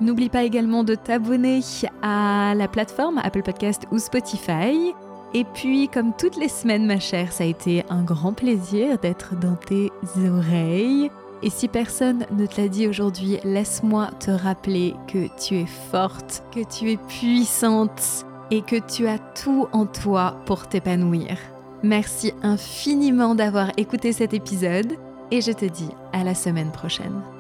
N'oublie pas également de t'abonner à la plateforme Apple Podcast ou Spotify. Et puis, comme toutes les semaines, ma chère, ça a été un grand plaisir d'être dans tes oreilles. Et si personne ne te l'a dit aujourd'hui, laisse-moi te rappeler que tu es forte, que tu es puissante et que tu as tout en toi pour t'épanouir. Merci infiniment d'avoir écouté cet épisode et je te dis à la semaine prochaine.